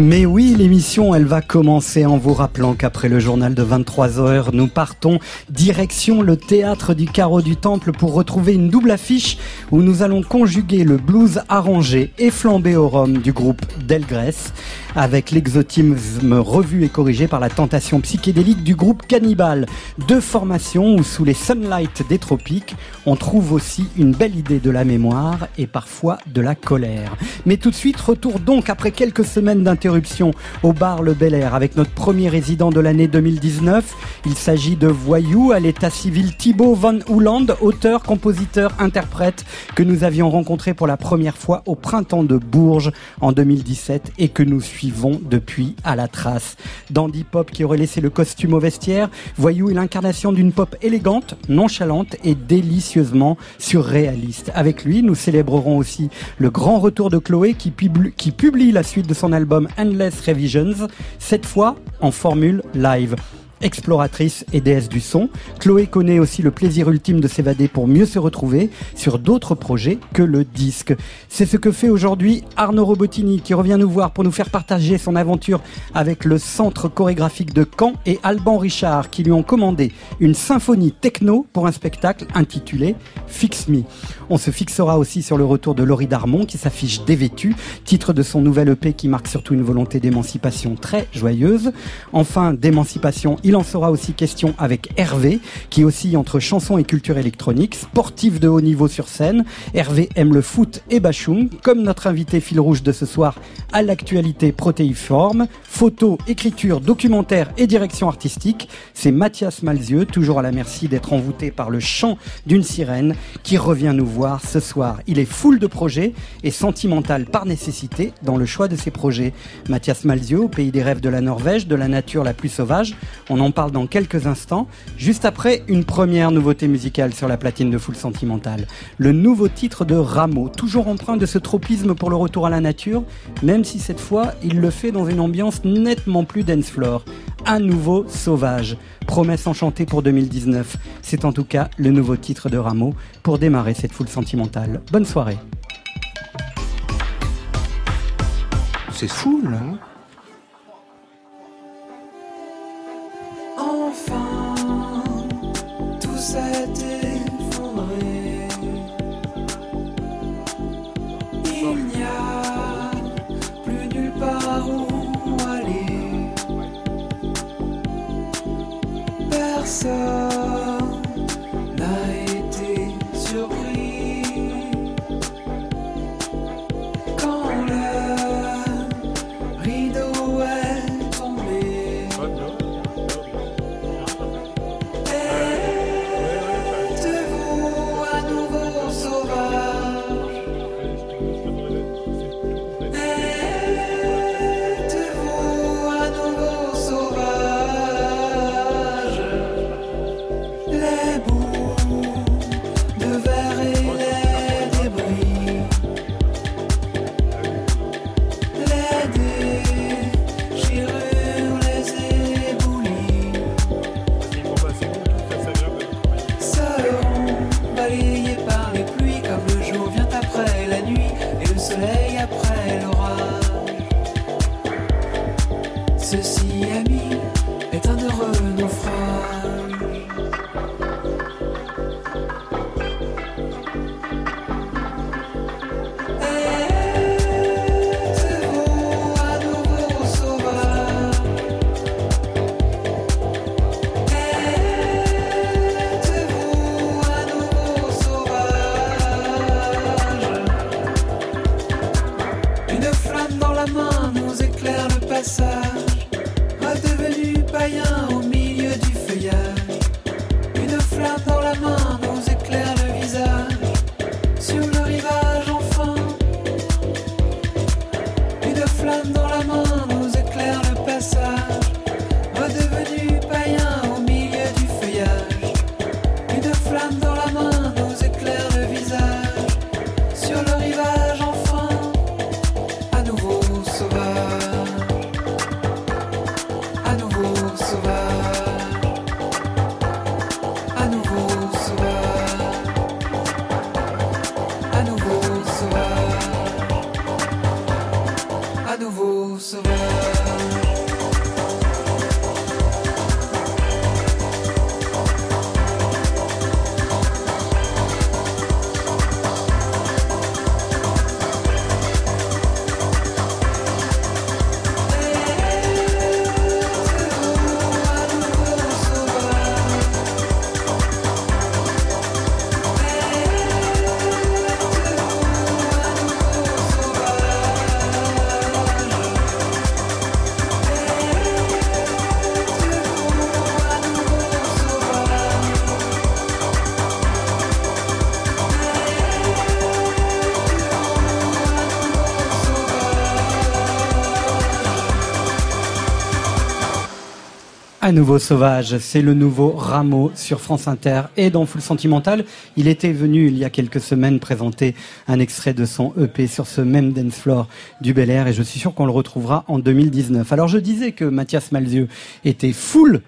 Mais oui, l'émission, elle va commencer en vous rappelant qu'après le journal de 23h, nous partons direction le théâtre du Carreau du Temple pour retrouver une double affiche où nous allons conjuguer le blues arrangé et flambé au rhum du groupe Delgrès avec l'exotisme revu et corrigé par la tentation psychédélique du groupe Cannibal. Deux formations où sous les sunlight des tropiques, on trouve aussi une belle idée de la mémoire et parfois de la colère. Mais tout de suite, retour donc après quelques semaines d'interruption au bar Le Bel Air avec notre premier résident de l'année 2019. Il s'agit de Voyou à l'état civil Thibaut Van Houland, auteur, compositeur, interprète que nous avions rencontré pour la première fois au printemps de Bourges en 2017 et que nous suivons depuis à la trace. Dandy Pop qui aurait laissé le costume au vestiaire, Voyou est l'incarnation d'une pop élégante, nonchalante et délicieusement surréaliste. Avec lui, nous célébrerons aussi le grand retour de Chloé qui publie la suite de son album Endless Revisions, cette fois en formule live exploratrice et déesse du son. Chloé connaît aussi le plaisir ultime de s'évader pour mieux se retrouver sur d'autres projets que le disque. C'est ce que fait aujourd'hui Arnaud Robotini qui revient nous voir pour nous faire partager son aventure avec le centre chorégraphique de Caen et Alban Richard qui lui ont commandé une symphonie techno pour un spectacle intitulé Fix Me. On se fixera aussi sur le retour de Laurie Darmon qui s'affiche dévêtue, titre de son nouvel EP qui marque surtout une volonté d'émancipation très joyeuse. Enfin, d'émancipation, il en sera aussi question avec Hervé, qui oscille entre chanson et culture électronique, sportif de haut niveau sur scène. Hervé aime le foot et Bachung, comme notre invité fil rouge de ce soir à l'actualité protéiforme, photo, écriture, documentaire et direction artistique. C'est Mathias Malzieux, toujours à la merci d'être envoûté par le chant d'une sirène, qui revient nous voir ce soir. Il est full de projets et sentimental par nécessité dans le choix de ses projets. Mathias Malzieux, au pays des rêves de la Norvège, de la nature la plus sauvage, en parle dans quelques instants, juste après une première nouveauté musicale sur la platine de Full Sentimental. Le nouveau titre de Rameau, toujours empreint de ce tropisme pour le retour à la nature, même si cette fois il le fait dans une ambiance nettement plus dance floor. À nouveau sauvage. Promesse enchantée pour 2019. C'est en tout cas le nouveau titre de Rameau pour démarrer cette foule sentimentale. Bonne soirée. C'est fou, là. enfin, tout s'est effondré. Il n'y a plus nulle part où aller. Personne. Nouveau sauvage, c'est le nouveau Rameau sur France Inter et dans Full Sentimental. Il était venu il y a quelques semaines présenter un extrait de son EP sur ce même dance floor du Bel Air et je suis sûr qu'on le retrouvera en 2019. Alors je disais que Mathias Malzieu était full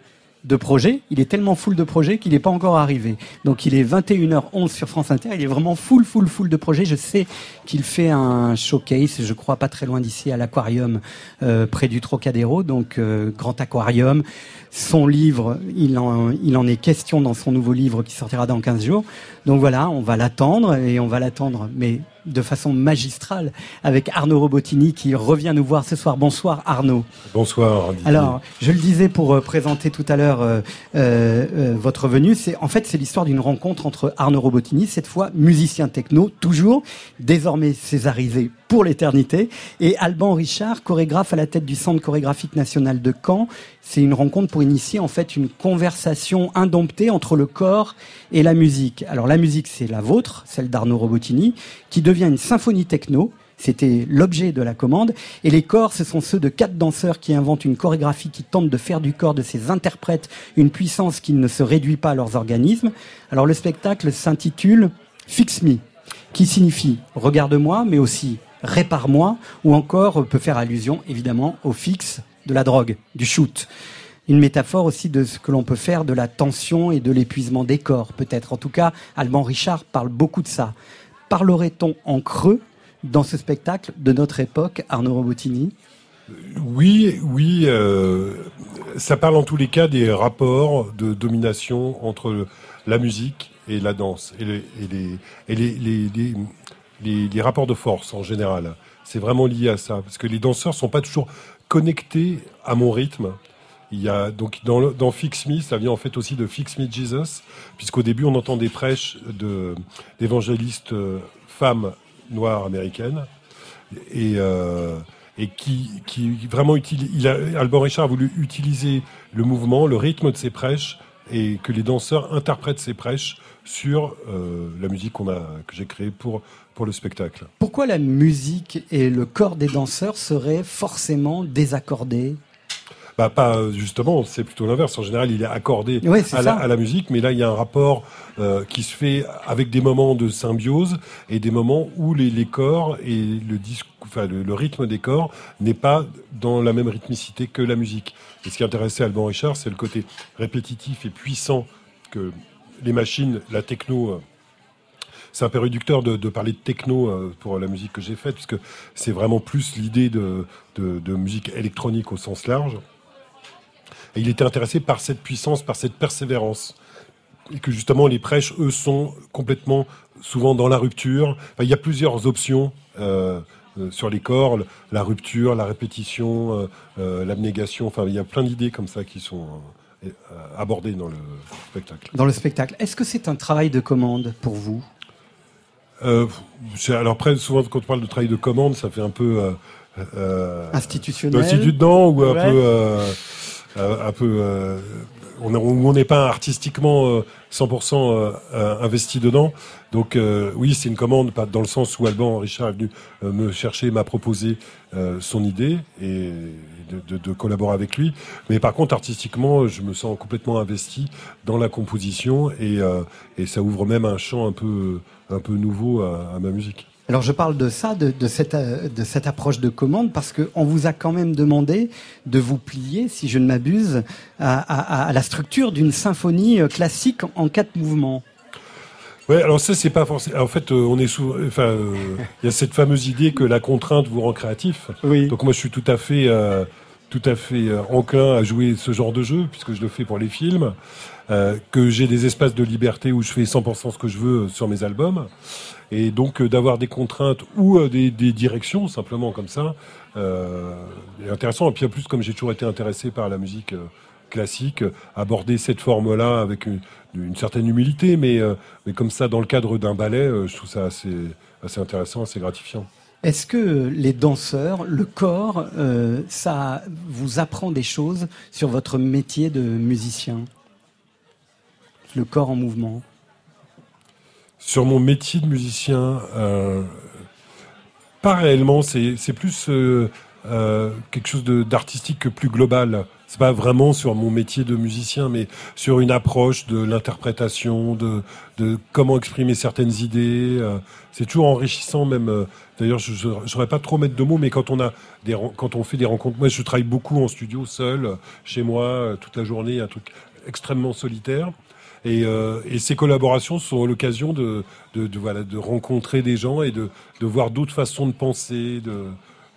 de projets. Il est tellement full de projets qu'il n'est pas encore arrivé. Donc il est 21h11 sur France Inter. Il est vraiment full, full, full de projets. Je sais qu'il fait un showcase, je crois pas très loin d'ici, à l'aquarium euh, près du Trocadéro, donc euh, grand aquarium. Son livre, il en, il en est question dans son nouveau livre qui sortira dans 15 jours. Donc voilà, on va l'attendre et on va l'attendre, mais de façon magistrale avec Arnaud Robotini qui revient nous voir ce soir. Bonsoir Arnaud. Bonsoir. Alors, je le disais pour euh, présenter tout à l'heure euh, euh, votre venue, c'est en fait c'est l'histoire d'une rencontre entre Arnaud Robotini, cette fois musicien techno, toujours désormais césarisé pour l'éternité, et Alban Richard, chorégraphe à la tête du Centre chorégraphique national de Caen. C'est une rencontre pour initier en fait une conversation indomptée entre le corps et la musique. Alors la musique, c'est la vôtre, celle d'Arnaud Robotini, qui devient une symphonie techno. C'était l'objet de la commande. Et les corps, ce sont ceux de quatre danseurs qui inventent une chorégraphie qui tente de faire du corps de ces interprètes une puissance qui ne se réduit pas à leurs organismes. Alors le spectacle s'intitule Fix Me, qui signifie regarde-moi, mais aussi répare-moi, ou encore peut faire allusion évidemment au fixe de la drogue, du shoot. Une métaphore aussi de ce que l'on peut faire de la tension et de l'épuisement des corps, peut-être. En tout cas, Alban Richard parle beaucoup de ça. Parlerait-on en creux dans ce spectacle de notre époque, Arnaud Robotini? Oui, oui. Euh, ça parle en tous les cas des rapports de domination entre la musique et la danse et les, rapports de force en général. C'est vraiment lié à ça, parce que les danseurs sont pas toujours connectés à mon rythme. Il y a donc dans, dans Fix Me, ça vient en fait aussi de Fix Me Jesus, puisqu'au début on entend des prêches de d'évangélistes euh, femmes noires américaines et euh, et qui, qui vraiment utilise. Il a, Alban Richard a voulu utiliser le mouvement, le rythme de ses prêches et que les danseurs interprètent ces prêches sur euh, la musique qu'on a que j'ai créée pour pour le spectacle. Pourquoi la musique et le corps des danseurs seraient forcément désaccordés? Bah pas justement, c'est plutôt l'inverse. En général, il est accordé à, la, musique, mais là, il y a un rapport euh, qui se fait avec des moments de symbiose et des moments où les, les corps et le, disque, enfin, le, rythme des corps n'est pas dans la même rythmicité que la musique. Et ce qui intéressait Alban Richard, c'est le côté répétitif et puissant que les machines, la techno. C'est un peu réducteur de, parler de techno euh, pour la musique que j'ai faite, puisque c'est vraiment plus l'idée de, musique électronique au sens large. Il était intéressé par cette puissance, par cette persévérance. Et que justement, les prêches, eux, sont complètement souvent dans la rupture. il y a plusieurs options. Euh, euh, sur les corps, la rupture, la répétition, l'abnégation. Enfin, il y a plein d'idées comme ça qui sont abordées dans le spectacle. Dans le spectacle. Est-ce que c'est un travail de commande pour vous? Euh, alors après, souvent quand on parle de travail de commande, ça fait un peu euh, euh institutionnel, institut dedans ou un peu, euh, un peu, on on n'est pas artistiquement 100% investi dedans. Donc oui, c'est une commande, pas dans le sens où Alban Richard est venu me chercher, m'a proposé son idée et de, de, collaborer avec lui. Mais par contre, artistiquement, je me sens complètement investi dans la composition et, et ça ouvre même un champ un peu un peu nouveau à, ma musique. Alors je parle de ça, de, cette, de cette approche de commande, parce qu'on vous a quand même demandé de vous plier, si je ne m'abuse, à, la structure d'une symphonie euh, classique en quatre mouvements. Ouais, alors ça c'est pas forcément. En fait, on est sous. Enfin, il y a cette fameuse idée que la contrainte vous rend créatif. Oui. Donc moi, je suis tout à fait, tout à fait enclin à jouer ce genre de jeu puisque je le fais pour les films. Euh, que j'ai des espaces de liberté où je fais 100% ce que je veux sur mes albums. Et donc euh, d'avoir des contraintes ou euh, des, directions, simplement comme ça, est intéressant. Et puis en plus, comme j'ai toujours été intéressé par la musique classique, aborder cette forme-là avec une, certaine humilité, mais, mais comme ça, dans le cadre d'un ballet, je trouve ça assez, assez intéressant, assez gratifiant. Est-ce que les danseurs, le corps, ça vous apprend des choses sur votre métier de musicien? Le corps en mouvement Sur mon métier de musicien, euh, pas réellement. C'est plus euh, euh, quelque chose d'artistique que plus global. C'est pas vraiment sur mon métier de musicien, mais sur une approche de l'interprétation, de, comment exprimer certaines idées. c'est toujours enrichissant, même. D'ailleurs, je n'aurais pas trop mettre de mots, mais quand on a des, quand on fait des rencontres, moi, je travaille beaucoup en studio, seul, chez moi, toute la journée, un truc extrêmement solitaire. Euh, et, ces collaborations sont l'occasion de, voilà, de rencontrer des gens et de, voir d'autres façons de penser,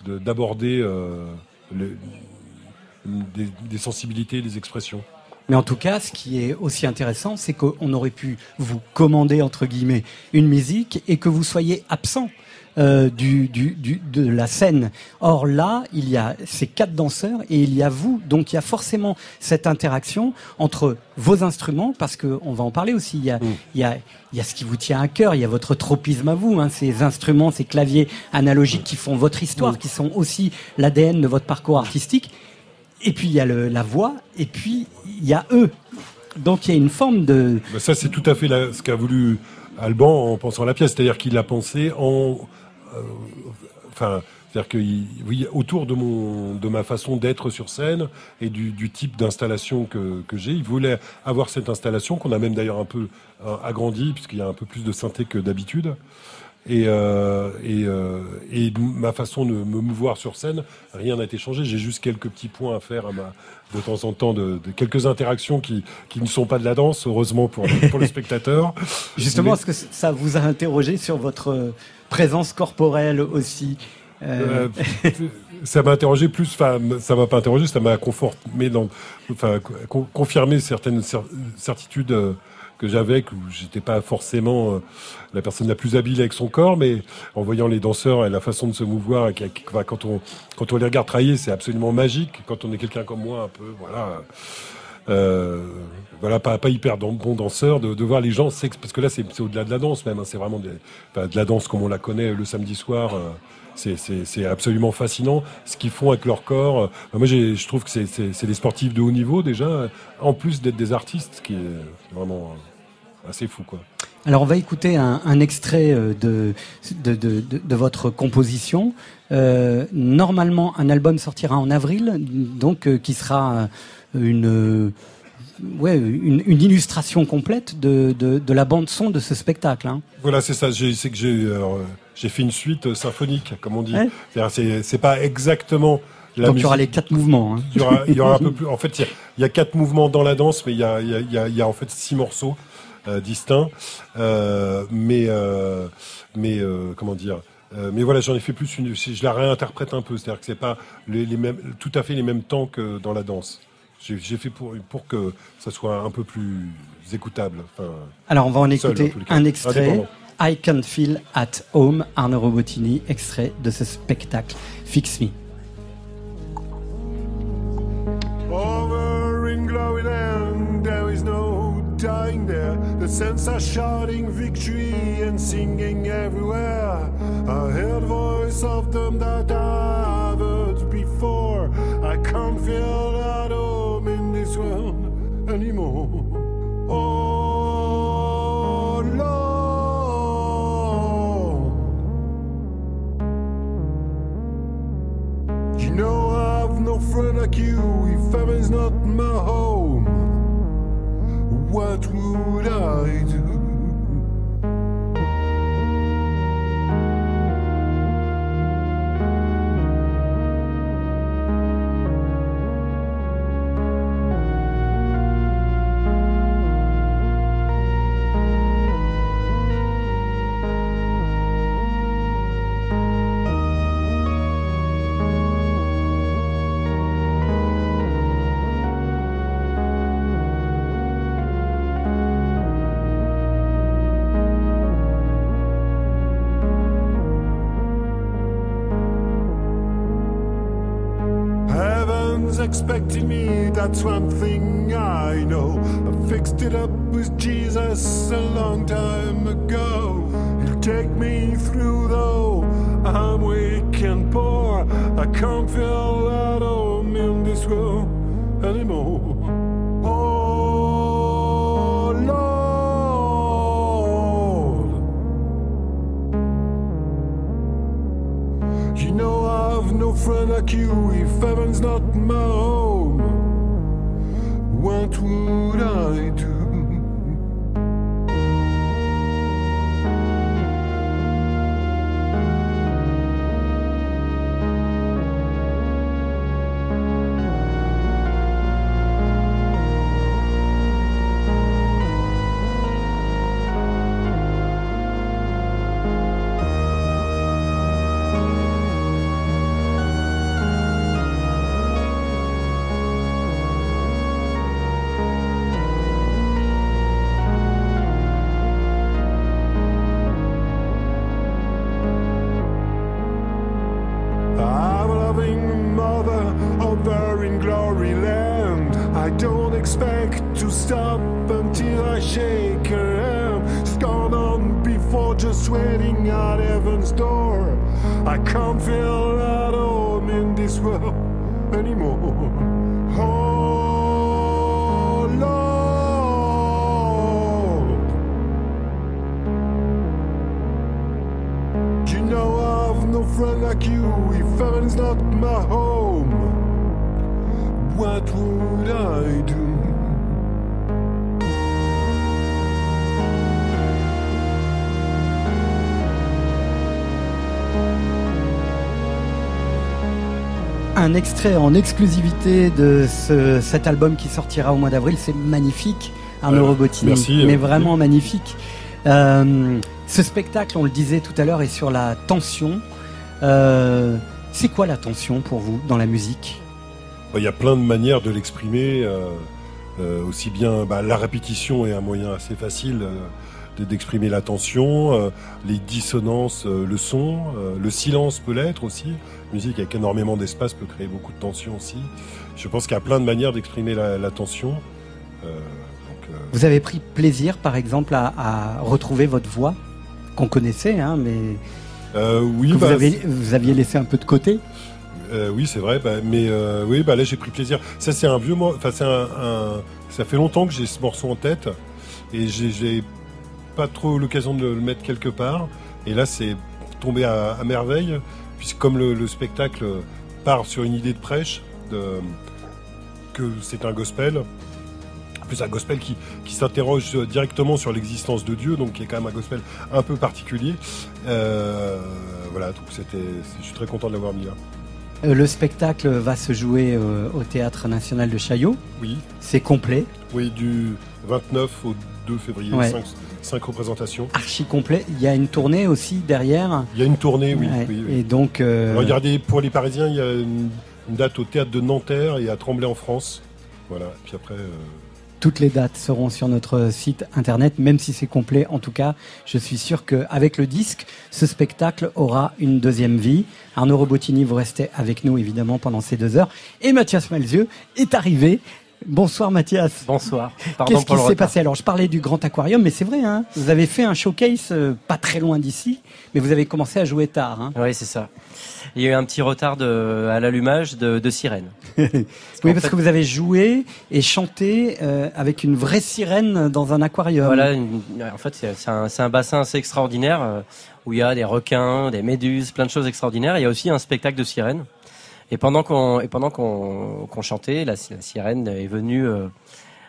d'aborder euh, des, des sensibilités, des expressions. Mais en tout cas, ce qui est aussi intéressant, c'est qu'on aurait pu vous commander, entre guillemets, une musique et que vous soyez absent. Euh, du, du, du, de la scène. Or là, il y a ces quatre danseurs et il y a vous. Donc il y a forcément cette interaction entre vos instruments, parce qu'on va en parler aussi. Il y, a, mm. il, y a, il y a ce qui vous tient à cœur, il y a votre tropisme à vous, hein, ces instruments, ces claviers analogiques qui font votre histoire, mm. qui sont aussi l'ADN de votre parcours artistique. Et puis il y a le, la voix, et puis il y a eux. Donc il y a une forme de... Bah, ça c'est tout à fait ce qu'a voulu Alban en pensant à la pièce, c'est-à-dire qu'il a pensé en euh, enfin, c'est-à-dire que oui, autour de mon, de ma façon d'être sur scène et du, type d'installation que, que j'ai, il voulait avoir cette installation qu'on a même d'ailleurs un peu euh, agrandie puisqu'il y a un peu plus de synthé que d'habitude. Et, euh, et, euh, et, ma façon de me mouvoir sur scène, rien n'a été changé. J'ai juste quelques petits points à faire à ma, de temps en temps, de, de, quelques interactions qui, qui ne sont pas de la danse, heureusement pour, pour le spectateur. Justement, est-ce que ça vous a interrogé sur votre présence corporelle aussi euh... euh ça m'a interrogé plus, enfin, ça m'a pas interrogé, ça m'a conforté, dans, enfin, confirmé certaines certitudes euh, que j'avais, que j'étais pas forcément la personne la plus habile avec son corps, mais en voyant les danseurs et la façon de se mouvoir, quand on quand on les regarde travailler, c'est absolument magique. Quand on est quelqu'un comme moi, un peu, voilà. Euh, voilà, pas, pas hyper bon danseur, de, de voir les gens, parce que là c'est au-delà de la danse même, hein, c'est vraiment de, de la danse comme on la connaît le samedi soir. Euh, c'est absolument fascinant ce qu'ils font avec leur corps. Euh, moi, je trouve que c'est des sportifs de haut niveau déjà, en plus d'être des artistes, qui est vraiment assez fou, quoi. Alors, on va écouter un, un extrait de de, de, de, votre composition. Euh, normalement, un album sortira en avril, donc qui sera une, ouais, une, illustration complète de, de, la bande son de ce spectacle. Hein. Voilà, c'est ça. C'est que j'ai j'ai fait une suite symphonique, comme on dit. C'est pas exactement. La Donc il y aura les quatre mouvements. Hein. Il, y aura, il y aura un peu plus. En fait, il y, a, quatre mouvements dans la danse, mais il y a, il y a, il y a en fait six morceaux euh, distincts. Euh, mais euh, mais euh, comment dire mais voilà, j'en ai fait plus une. Je la réinterprète un peu, c'est-à-dire que c'est pas les, les mêmes, tout à fait les mêmes temps que dans la danse. J'ai fait pour, pour que ça soit un peu plus écoutable. Enfin, Alors, on va en écouter un extrait. I Can Feel at Home, Arnaud Robotini, extrait de ce spectacle Fix Me. Over in glowing land, there is no dying there. The sense of shouting victory and singing everywhere. I heard the voice of them that I've heard before. I can't feel at home. World anymore. Oh Lord, you know I've no friend like you. If heaven's not my home, what would I do? That's one thing I know. I fixed it up with Jesus a long time ago. He'll take me through though I'm weak and poor. I can't feel at home in this world anymore. Oh Lord, you know I've no friend like you if heaven's not my home dans tout l'un et tout. Un extrait en exclusivité de cet album qui sortira au mois d'avril. C'est magnifique, un Eurobotini. Merci. Mais vraiment magnifique. Euh, ce spectacle, on le disait tout à l'heure, est sur la tension. Euh, c'est quoi la tension pour vous dans la musique? Il y a plein de manières de l'exprimer. Euh, aussi bien bah, la répétition est un moyen assez facile d'exprimer la tension, les dissonances, le son, le silence peut l'être aussi musique avec énormément d'espace peut créer beaucoup de tension aussi. Je pense qu'il y a plein de manières d'exprimer la, tension. Euh, euh, vous avez pris plaisir, par exemple, à, retrouver votre voix qu'on connaissait, hein, mais euh, oui, que vous, bah, vous, aviez laissé un peu de côté. oui, c'est vrai, bah, mais oui, bah, là j'ai pris plaisir. Ça, c'est un vieux, enfin, un, ça fait longtemps que j'ai ce morceau en tête et j'ai pas trop l'occasion de le mettre quelque part. Et là, c'est tombé à merveille puisque comme le, spectacle part sur une idée de prêche, de, que c'est un gospel, plus un gospel qui, s'interroge directement sur l'existence de Dieu, donc qui est quand même un gospel un peu particulier. Euh, voilà, donc c'était, je suis très content de l'avoir mis là. Euh, le spectacle va se jouer euh, au Théâtre National de Chaillot. Oui. C'est complet. Oui, du 29 au 2 février, 5, représentations. Archi complet. Il y a une tournée aussi derrière. Il y a une tournée, oui. Et donc. Euh, regardez, pour les Parisiens, il y a une, date au théâtre de Nanterre et à Tremblay en France. Voilà. Puis après. Euh, toutes les dates seront sur notre site internet, même si c'est complet. En tout cas, je suis sûr qu'avec le disque, ce spectacle aura une deuxième vie. Arnaud Robotini, vous restez avec nous évidemment pendant ces deux heures. Et Mathias Malzieux est arrivé Bonsoir Mathias. Bonsoir. Qu'est-ce qui s'est passé Alors je parlais du Grand Aquarium, mais c'est vrai, hein, vous avez fait un showcase euh, pas très loin d'ici, mais vous avez commencé à jouer tard. Hein. Oui, c'est ça. Il y a eu un petit retard de, à l'allumage de, de sirène. oui, parce que vous avez joué et chanté euh, avec une vraie sirène dans un aquarium. Voilà, en fait c'est un, un, bassin assez extraordinaire euh, où il y a des requins, des méduses, plein de choses extraordinaires. Il y a aussi un spectacle de sirène. Et pendant qu'on et pendant qu'on chantait, la, sirène est venue euh,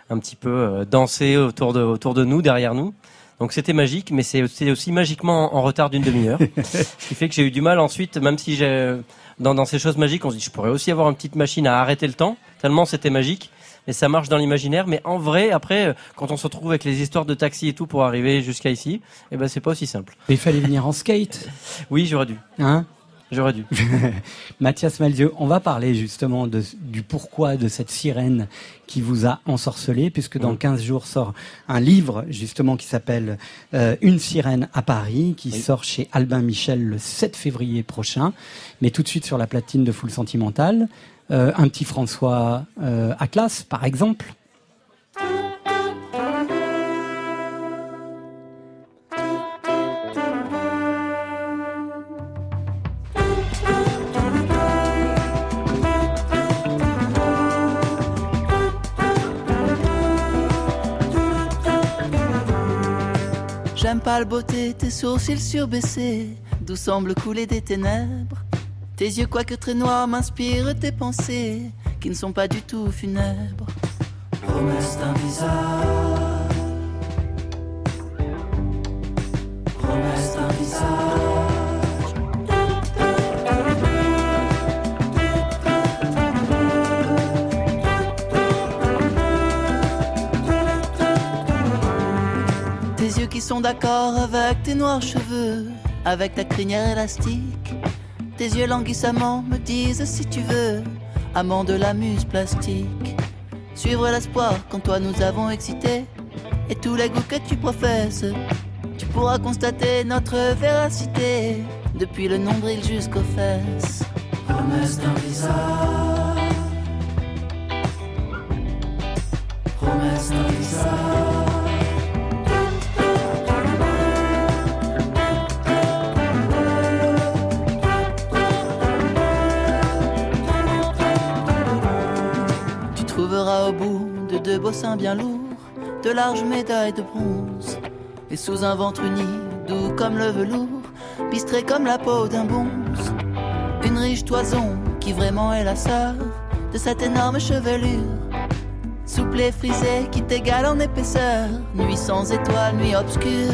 un petit peu euh, danser autour de autour de nous, derrière nous. Donc c'était magique, mais c'est aussi magiquement en, retard d'une demi-heure, ce qui fait que j'ai eu du mal ensuite, même si j'ai dans, dans ces choses magiques, on se dit je pourrais aussi avoir une petite machine à arrêter le temps, tellement c'était magique. Et ça marche dans l'imaginaire, mais en vrai, après, quand on se retrouve avec les histoires de taxi et tout pour arriver jusqu'à ici, eh ben c'est pas aussi simple. Mais il fallait venir en skate. oui, j'aurais dû. Hein? J'aurais dû. Mathias Malzieu, on va parler justement de, du pourquoi de cette sirène qui vous a ensorcelé, puisque dans 15 jours sort un livre justement qui s'appelle euh, Une sirène à Paris, qui sort chez Albin Michel le 7 février prochain. Mais tout de suite sur la platine de Full Sentimental, un petit François Atlas, par exemple. J'aime pas le beauté, tes sourcils surbaissés, d'où semblent couler des ténèbres. Tes yeux, quoique très noirs, m'inspirent tes pensées, qui ne sont pas du tout funèbres. Promesse d'un visage. Promesse d'un visage. Qui sont d'accord avec tes noirs cheveux, avec ta crinière élastique. Tes yeux languissamment me disent si tu veux, amant de la muse plastique. Suivre l'espoir quand toi nous avons excité, et tous les goûts que tu professes. Tu pourras constater notre véracité, depuis le nombril jusqu'aux fesses. Promesse d'un visage. Promesse d'un visage. De deux bossins bien lourds, de larges médailles de bronze. Et sous un ventre uni, doux comme le velours, bistré comme la peau d'un bonze. Une riche toison qui vraiment est la sœur de cette énorme chevelure. Souple et frisée qui t'égale en épaisseur, nuit sans étoiles, nuit obscure.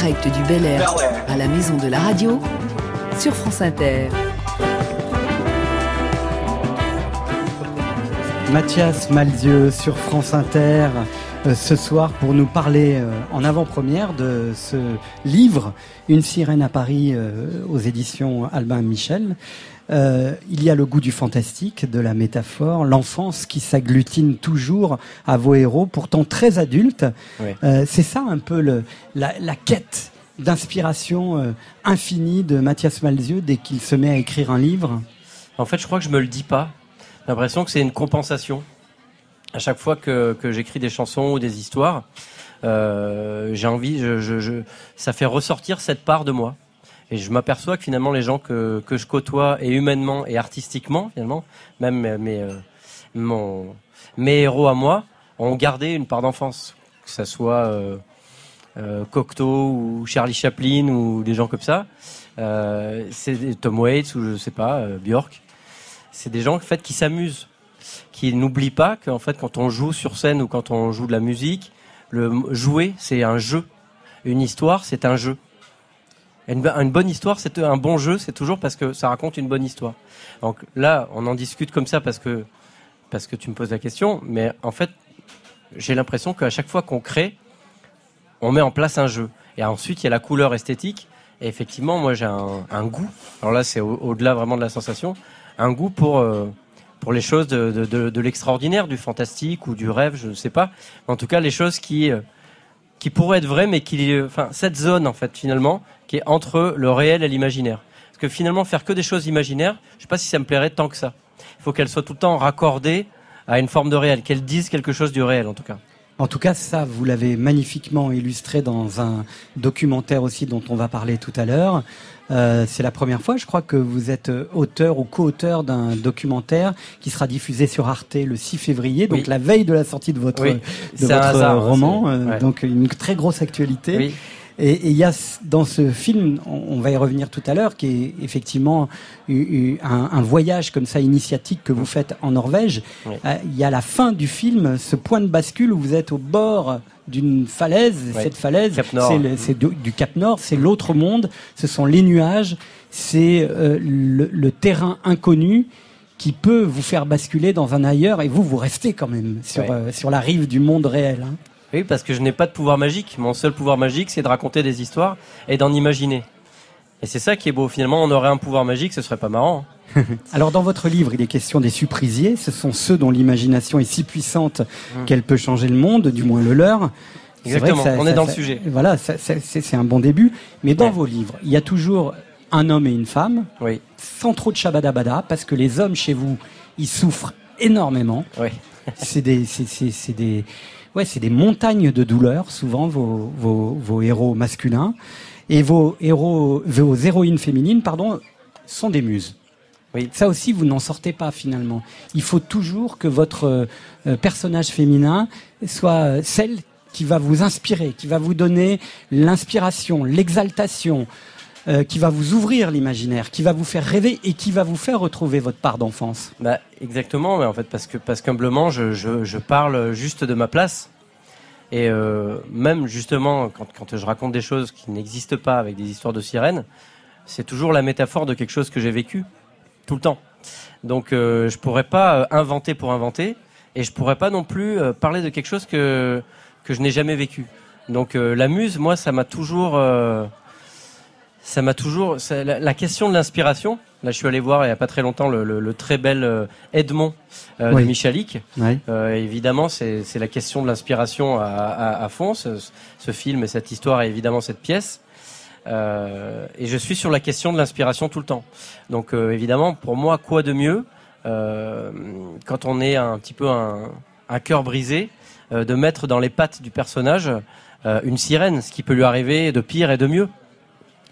Direct du Bel Air à la maison de la radio sur France Inter. Mathias Malzieux sur France Inter euh, ce soir pour nous parler euh, en avant-première de ce livre Une sirène à Paris euh, aux éditions Albin Michel. Euh, il y a le goût du fantastique, de la métaphore, l'enfance qui s'agglutine toujours à vos héros, pourtant très adultes. Euh, c'est ça un peu le, la, quête d'inspiration euh, infinie de Mathias Malzieux dès qu'il se met à écrire un livre En fait, je crois que je me le dis pas. J'ai l'impression que c'est une compensation. À chaque fois que, j'écris des chansons ou des histoires, j'ai envie, je, ça fait ressortir cette part de moi. Et je m'aperçois que finalement les gens que, que je côtoie et humainement et artistiquement finalement, même mes, euh, mes héros à moi, ont gardé une part d'enfance, que ça soit euh, euh, Cocteau ou Charlie Chaplin ou des gens comme ça. Euh, c'est Tom Waits ou je sais pas euh, Björk. C'est des gens en fait qui s'amusent, qui n'oublient pas qu'en fait quand on joue sur scène ou quand on joue de la musique, le jouer c'est un jeu, une histoire c'est un jeu. Une, bonne histoire, c'est un bon jeu, c'est toujours parce que ça raconte une bonne histoire. Donc là, on en discute comme ça parce que parce que tu me poses la question, mais en fait, j'ai l'impression qu'à chaque fois qu'on crée, on met en place un jeu. Et ensuite, il y a la couleur esthétique. Et effectivement, moi, j'ai un, goût. Alors là, c'est au-delà vraiment de la sensation, un goût pour euh, pour les choses de, de, l'extraordinaire, du fantastique ou du rêve, je ne sais pas. En tout cas, les choses qui euh, qui pourraient être vraies, mais qui, enfin, cette zone en fait, finalement, qui est entre le réel et l'imaginaire. Parce que finalement, faire que des choses imaginaires, je sais pas si ça me plairait tant que ça. Il faut qu'elles soient tout le temps raccordées à une forme de réel, qu'elles disent quelque chose du réel en tout cas. En tout cas, ça, vous l'avez magnifiquement illustré dans un documentaire aussi dont on va parler tout à l'heure. Euh, c'est la première fois, je crois, que vous êtes auteur ou co-auteur d'un documentaire qui sera diffusé sur Arte le 6 février, donc la veille de la sortie de votre, de votre roman. Euh, donc une très grosse actualité. Oui. Et il y a dans ce film, on, va y revenir tout à l'heure, qui est effectivement un, un, voyage comme ça initiatique que vous faites en Norvège. Euh, il y a la fin du film, ce point de bascule où vous êtes au bord d'une falaise. Cette falaise, c'est du, Cap Nord, c'est l'autre monde, ce sont les nuages, c'est euh, le, le, terrain inconnu qui peut vous faire basculer dans un ailleurs et vous, vous restez quand même sur, euh, sur la rive du monde réel. Hein. Oui, parce que je n'ai pas de pouvoir magique. Mon seul pouvoir magique, c'est de raconter des histoires et d'en imaginer. Et c'est ça qui est beau. Finalement, on aurait un pouvoir magique, ce serait pas marrant. Hein. Alors dans votre livre, il est question des surprisiers. Ce sont ceux dont l'imagination est si puissante mmh. qu'elle peut changer le monde, du moins le leur. Exactement, on est dans le sujet. Voilà, c'est un bon début. Mais dans vos livres, il y a toujours un homme et une femme, oui. sans trop de shabadabada, parce que les hommes chez vous, ils souffrent énormément. Oui. c'est des, c'est des, ouais, c'est des montagnes de douleur, souvent vos, vos, vos héros masculins, et vos héros, vos héroïnes féminines, pardon, sont des muses. Oui. Ça aussi, vous n'en sortez pas finalement. Il faut toujours que votre euh, personnage féminin soit celle qui va vous inspirer, qui va vous donner l'inspiration, l'exaltation, euh, qui va vous ouvrir l'imaginaire, qui va vous faire rêver et qui va vous faire retrouver votre part d'enfance. Bah, exactement, mais en fait, parce que parce qu'humblement, je, je, parle juste de ma place. Et euh, même justement, quand, quand je raconte des choses qui n'existent pas avec des histoires de sirènes, c'est toujours la métaphore de quelque chose que j'ai vécu tout le temps. Donc, euh, je pourrais pas euh, inventer pour inventer, et je pourrais pas non plus parler de quelque chose que que je n'ai jamais vécu. Donc la muse, moi, ça m'a toujours, ça m'a toujours, la, question de l'inspiration. Là, je suis allé voir il y a pas très longtemps le, très bel euh, Edmond de Michalik. évidemment, c'est la question de l'inspiration à, fond. Ce, film et cette histoire et évidemment cette pièce. et je suis sur la question de l'inspiration tout le temps. Donc évidemment, pour moi, quoi de mieux quand on est un petit peu un, un cœur brisé euh, de mettre dans les pattes du personnage euh, une sirène, ce qui peut lui arriver de pire et de mieux.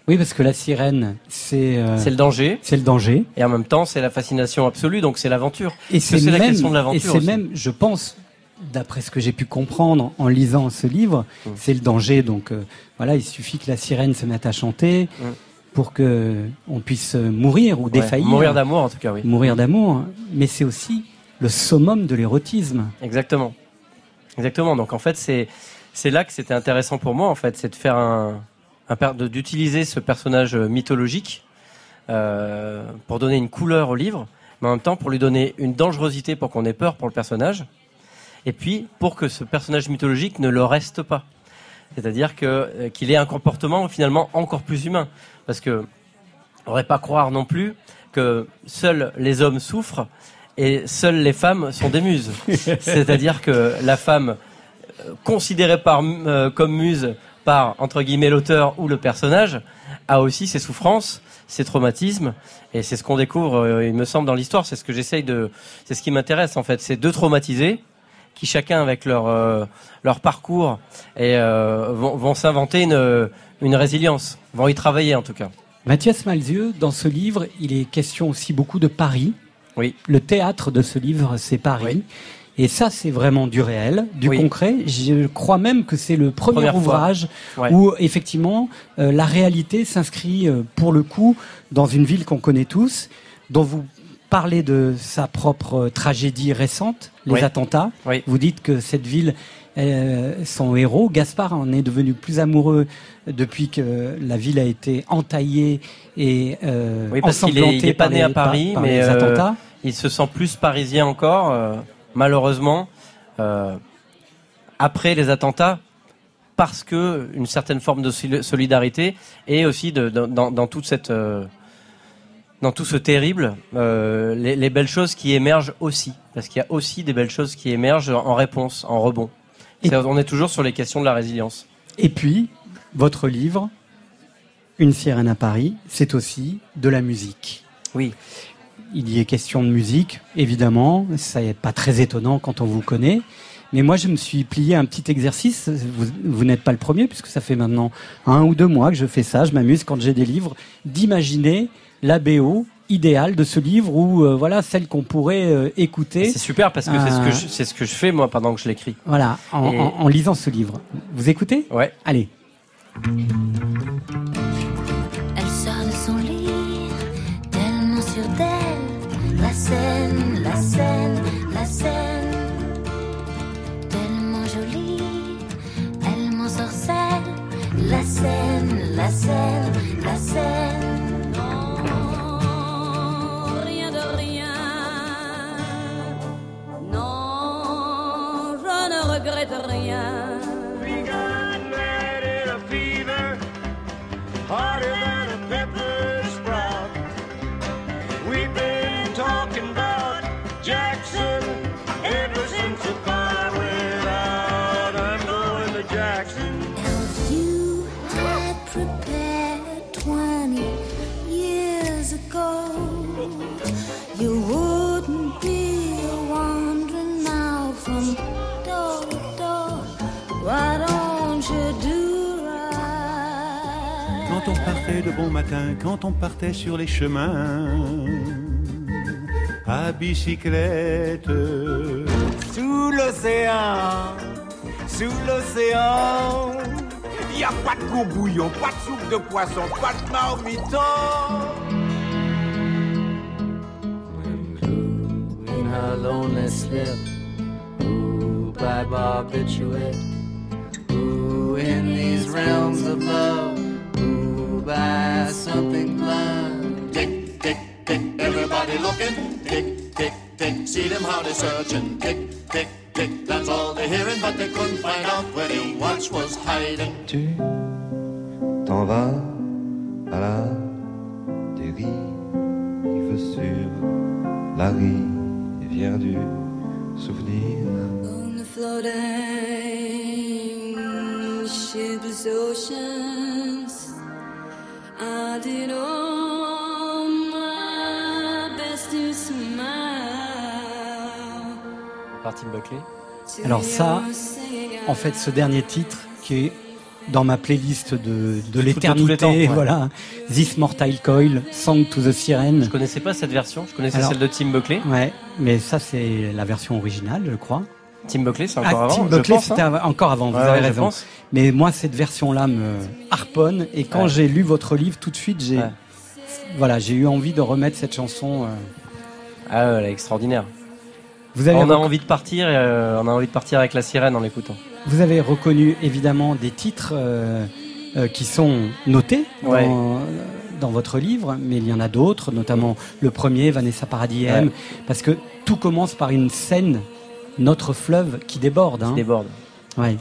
Oui, parce que la sirène, c'est euh, c'est le danger. C'est le danger. Et en même temps, c'est la fascination absolue, donc c'est l'aventure. Et c'est la question de l'aventure. Et c'est même, je pense, d'après ce que j'ai pu comprendre en lisant ce livre, mm. c'est le danger. Donc voilà, il suffit que la sirène se mette à chanter. Mm. pour que on puisse mourir ou défaillir. Mourir d'amour, en tout cas, oui. Mourir d'amour, mais c'est aussi le summum de l'érotisme. Exactement. Exactement. Donc en fait, c'est c'est là que c'était intéressant pour moi en fait, c'est de faire un d'utiliser ce personnage mythologique euh, pour donner une couleur au livre, mais en même temps pour lui donner une dangerosité pour qu'on ait peur pour le personnage, et puis pour que ce personnage mythologique ne le reste pas. C'est-à-dire que euh, qu'il ait un comportement finalement encore plus humain, parce que on n'aurait pas croire non plus que seuls les hommes souffrent et seules les femmes sont des muses. C'est-à-dire que la femme euh, considérée par, euh, comme muse par entre guillemets l'auteur ou le personnage a aussi ses souffrances, ses traumatismes et c'est ce qu'on découvre euh, il me semble dans l'histoire, c'est ce que j'essaye de c'est ce qui m'intéresse en fait, c'est deux traumatisés qui chacun avec leur leur parcours et vont, vont s'inventer une une résilience, vont y travailler en tout cas. Mathias Malzieux, dans ce livre, il est question aussi beaucoup de Paris, oui. Le théâtre de ce livre, c'est Paris. Et ça, c'est vraiment du réel, du concret. Je crois même que c'est le premier ouvrage où, effectivement, euh, la réalité s'inscrit, euh, pour le coup, dans une ville qu'on connaît tous, dont vous parlez de sa propre euh, tragédie récente, les attentats. Vous dites que cette ville son héros. Gaspard en est devenu plus amoureux depuis que la ville a été entaillée et euh, oui, parce qu'il est, pas né à Paris, mais attentats il se sent plus parisien encore, malheureusement, euh, après les attentats, parce que une certaine forme de solidarité et aussi de, dans, dans, toute cette euh, dans tout ce terrible, les, les, belles choses qui émergent aussi, parce qu'il y a aussi des belles choses qui émergent en réponse, en rebond. on est toujours sur les questions de la résilience. Et puis, votre livre, Une sirène à Paris, c'est aussi de la musique. Oui il y est question de musique, évidemment. Ça n'est pas très étonnant quand on vous connaît. Mais moi, je me suis plié un petit exercice. Vous, n'êtes pas le premier, puisque ça fait maintenant un ou deux mois que je fais ça. Je m'amuse quand j'ai des livres d'imaginer la BO idéale de ce livre ou euh, voilà celle qu'on pourrait euh, écouter. C'est super parce que c'est ce que je, c'est ce que je fais moi pendant que je l'écris. Voilà, en, en lisant ce livre. Vous écoutez? Ouais. Allez. La la scène, la scène, tellement jolie, elle m'ensorcelle. La scène, la scène, la scène. Non, rien de rien. Non, je ne regrette rien. De bon matin, quand on partait sur les chemins à bicyclette. Sous l'océan, sous l'océan, y a pas de gros pas de soupe de poisson, pas de marmiton. in her in these realms see them how they searching. Tick, tick, tick, that's all they're hearing, but they couldn't find out where the watch was hiding. Tu t'en vas Alors ça, en fait, ce dernier titre qui est dans ma playlist de, l'éternité, ouais. voilà, This Mortal Coil, Song to the Siren. Je connaissais pas cette version, je connaissais Alors- celle de Tim Buckley. Ouais, mais ça c'est la version originale, je crois. Tim Buckley, c'est Ah, encore avant. Tim Buckley, c'était hein. av- encore avant, vous Ouais, avez raison. pense. Mais moi, cette version-là me harponne. Et quand Ouais. j'ai lu votre livre, tout de suite, j'ai, Ouais. voilà, j'ai eu envie de remettre cette chanson. euh. Ah, elle est extraordinaire. Vous avez, On a envie de partir, euh, on a envie de partir avec la sirène en l'écoutant. vous avez reconnu évidemment des titres euh, euh, qui sont notés Ouais. dans, votre livre, mais il y en a d'autres, notamment le premier, Vanessa Paradis Ouais. parce que tout commence par une scène, notre fleuve qui déborde. Hein. Qui déborde. Ouais.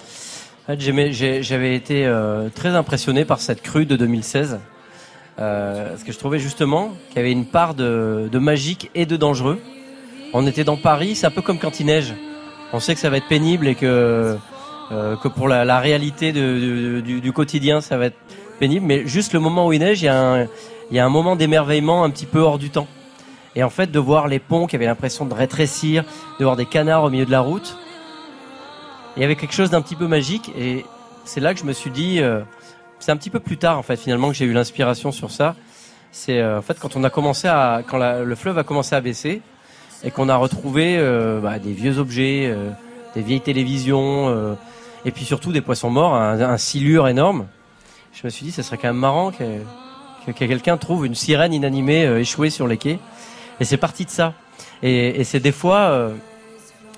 J'avais été très impressionné par cette crue de 2016. Euh, parce que je trouvais justement qu'il y avait une part de, de magique et de dangereux. On était dans Paris, c'est un peu comme quand il neige. On sait que ça va être pénible et que, euh, que pour la, la réalité de- du, du quotidien, ça va être pénible. Mais juste le moment où il neige, il y a un, il y a un moment d'émerveillement un petit peu hors du temps. Et en fait, de voir les ponts qui avaient l'impression de rétrécir, de voir des canards au milieu de la route, il y avait quelque chose d'un petit peu magique et c'est là que je me suis dit euh, c'est un petit peu plus tard en fait finalement que j'ai eu l'inspiration sur ça c'est euh, en fait quand on a commencé à quand la- le fleuve a commencé à baisser et qu'on a retrouvé euh, bah, des vieux objets euh, des vieilles télévisions euh, et puis surtout des poissons morts un, un silure énorme je me suis dit ce serait quand même marrant que, que, que quelqu'un trouve une sirène inanimée euh, échouée sur les quais et c'est parti de ça et, et c'est des fois euh,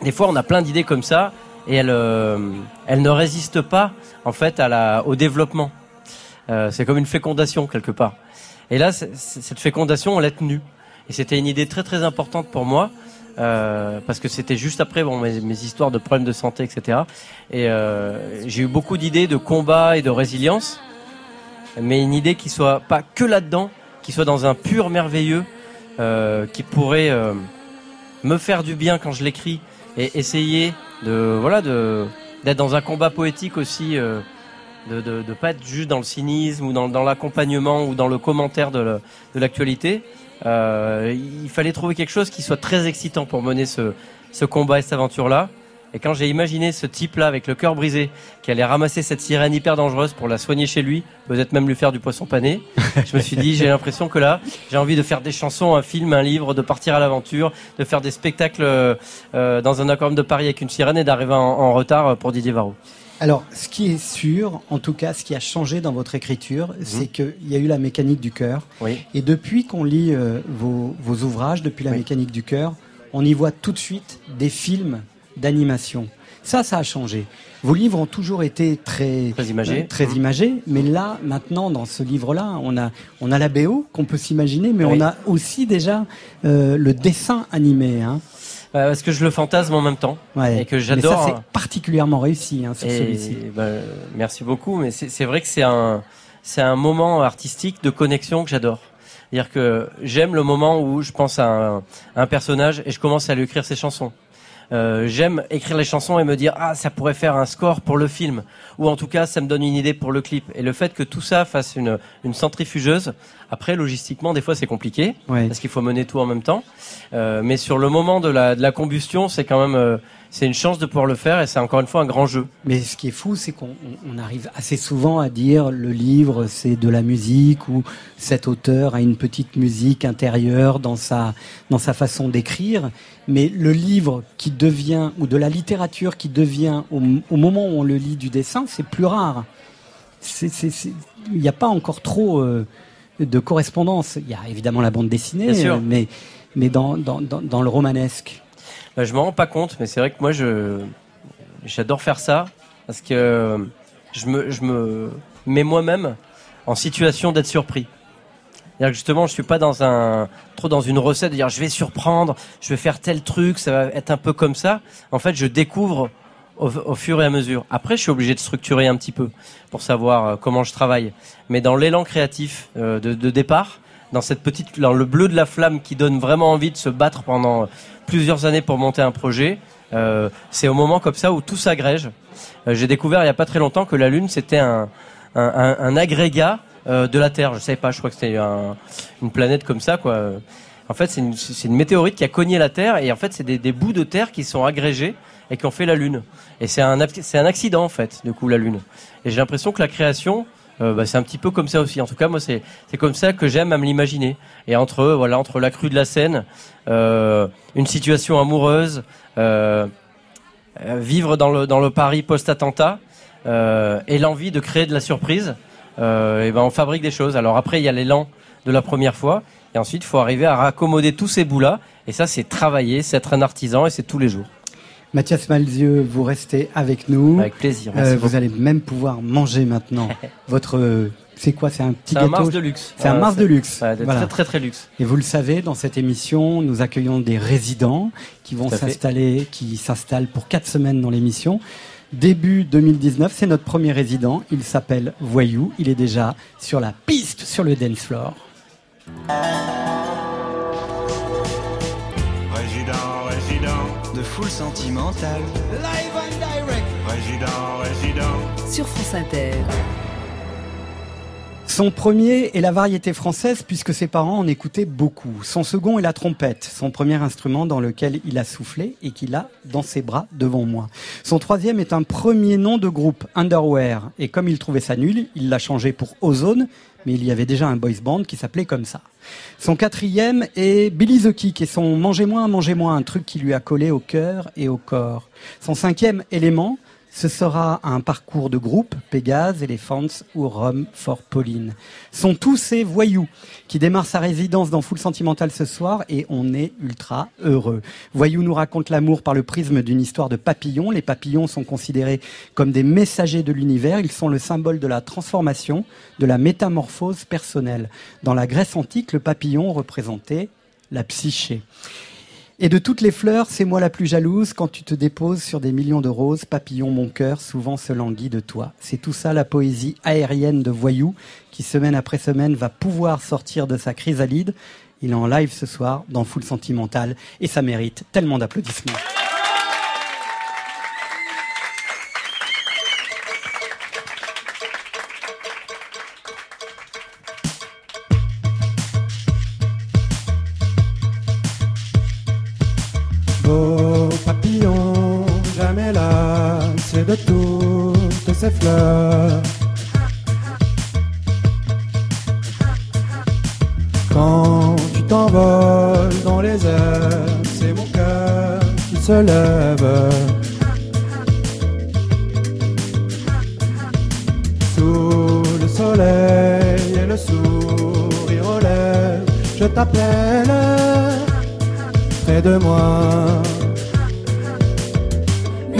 des fois on a plein d'idées comme ça et elles, euh, elles ne résistent pas en fait à la, au développement. C'est comme une fécondation quelque part. Et là, cette fécondation, on l'a tenue. Et c'était une idée très très importante pour moi euh, parce que c'était juste après bon, mes, mes histoires de problèmes de santé, etc. Et euh, j'ai eu beaucoup d'idées de combat et de résilience, mais une idée qui soit pas que là-dedans, qui soit dans un pur merveilleux, euh, qui pourrait euh, me faire du bien quand je l'écris et essayer de voilà de d'être dans un combat poétique aussi euh, de, de de pas être juste dans le cynisme ou dans, dans l'accompagnement ou dans le commentaire de l'actualité euh, il fallait trouver quelque chose qui soit très excitant pour mener ce ce combat et cette aventure là et quand j'ai imaginé ce type là avec le cœur brisé qui allait ramasser cette sirène hyper dangereuse pour la soigner chez lui peut-être même lui faire du poisson pané je me suis dit j'ai l'impression que là j'ai envie de faire des chansons un film un livre de partir à l'aventure de faire des spectacles euh, euh, dans un aquarium de Paris avec une sirène et d'arriver en, en retard pour Didier Varro. Alors, ce qui est sûr, en tout cas, ce qui a changé dans votre écriture, c'est qu'il y a eu la mécanique du cœur. Oui. Et depuis qu'on lit euh, vos, vos ouvrages, depuis la Oui. mécanique du cœur, on y voit tout de suite des films d'animation. Ça, ça a changé. Vos livres ont toujours été très Très imagés. euh, très Mhm. imagés, mais là, maintenant, dans ce livre-là, on a on a la BO qu'on peut s'imaginer, mais Oui. on a aussi déjà euh, le dessin animé. Hein. Euh, parce que je le fantasme en même temps Ouais. et que j'adore. ça, c'est particulièrement réussi hein, sur celui-ci. bah, merci beaucoup, mais c'est vrai que c'est un, c'est un moment artistique de connexion que j'adore. C'est-à-dire que j'aime le moment où je pense à un, un personnage et je commence à lui écrire ses chansons. Euh, j'aime écrire les chansons et me dire ah ça pourrait faire un score pour le film ou en tout cas ça me donne une idée pour le clip. Et le fait que tout ça fasse une, une centrifugeuse, après logistiquement des fois c'est compliqué parce qu'il faut mener tout en même temps. Euh, mais sur le moment de la, de la combustion, c'est quand même euh, c'est une chance de pouvoir le faire et c'est encore une fois un grand jeu. Mais ce qui est fou, c'est qu'on arrive assez souvent à dire le livre c'est de la musique ou cet auteur a une petite musique intérieure dans sa dans sa façon d'écrire. Mais le livre qui devient ou de la littérature qui devient au, moment où on le lit du dessin, c'est plus rare. Il n'y a pas encore trop euh, de correspondance. Il y a évidemment la bande dessinée, mais mais dans, dans, dans le romanesque. Bah, je me rends pas compte, mais c'est vrai que moi, je j'adore faire ça parce que je me, je me mets moi-même en situation d'être surpris. Que justement, je suis pas dans un trop dans une recette de dire je vais surprendre, je vais faire tel truc, ça va être un peu comme ça. En fait, je découvre au, fur et à mesure. Après, je suis obligé de structurer un petit peu pour savoir euh, comment je travaille. Mais dans l'élan créatif euh, de, départ, dans cette petite, dans le bleu de la flamme qui donne vraiment envie de se battre pendant plusieurs années pour monter un projet. Euh, c'est au moment comme ça où tout s'agrège. Euh, j'ai découvert il n'y a pas très longtemps que la Lune c'était un, un, agrégat euh, de la Terre. Je savais pas, je crois que c'était un, une planète comme ça quoi. En fait, c'est une, météorite qui a cogné la Terre et en fait c'est des, bouts de terre qui sont agrégés et qui ont fait la Lune. Et c'est un c'est un accident en fait, du coup la Lune. Et j'ai l'impression que la création euh, bah, c'est un petit peu comme ça aussi. En tout cas, moi, c'est comme ça que j'aime à me l'imaginer. Et entre voilà, entre la crue de la Seine, euh, une situation amoureuse, euh, vivre dans le dans le Paris post-attentat et l'envie de créer de la surprise, et ben on fabrique des choses. Alors après, il y a l'élan de la première fois, et ensuite, il faut arriver à raccommoder tous ces bouts-là. Et ça, c'est travailler, c'est être un artisan, et c'est tous les jours. Mathias Malzieux, vous restez avec nous. Avec plaisir. Euh, vous allez même pouvoir manger maintenant votre. C'est quoi C'est un petit gâteau. C'est un Mars de luxe. C'est un Mars de luxe. Très très très luxe. Et vous le savez, dans cette émission, nous accueillons des résidents qui vont s'installer, qui s'installent pour quatre semaines dans l'émission. Début 2019, c'est notre premier résident. Il s'appelle Voyou. Il est déjà sur la piste, sur le dance floor. Full sentimental. Live and direct. Résident, résident. Sur France Inter. Son premier est la variété française puisque ses parents en écoutaient beaucoup. Son second est la trompette, son premier instrument dans lequel il a soufflé et qu'il a dans ses bras devant moi. Son troisième est un premier nom de groupe, Underwear, et comme il trouvait ça nul, il l'a changé pour Ozone, mais il y avait déjà un boys band qui s'appelait comme ça. Son quatrième est Billy the Kick et son Mangez-moi, mangez-moi, un truc qui lui a collé au cœur et au corps. Son cinquième élément, ce sera un parcours de groupe, Pégase, Elephants ou Rome for Pauline. Sont tous ces voyous qui démarrent sa résidence dans Full Sentimental ce soir et on est ultra heureux. Voyou nous raconte l'amour par le prisme d'une histoire de papillons. Les papillons sont considérés comme des messagers de l'univers. Ils sont le symbole de la transformation, de la métamorphose personnelle. Dans la Grèce antique, le papillon représentait la psyché. Et de toutes les fleurs, c'est moi la plus jalouse quand tu te déposes sur des millions de roses, papillon mon cœur souvent se languit de toi. C'est tout ça la poésie aérienne de Voyou qui semaine après semaine va pouvoir sortir de sa chrysalide. Il est en live ce soir dans Full Sentimental et ça mérite tellement d'applaudissements. Toutes ces fleurs. Quand tu t'envoles dans les airs, c'est mon cœur qui se lève. Sous le soleil et le sourire aux lèvres, je t'appelle près de moi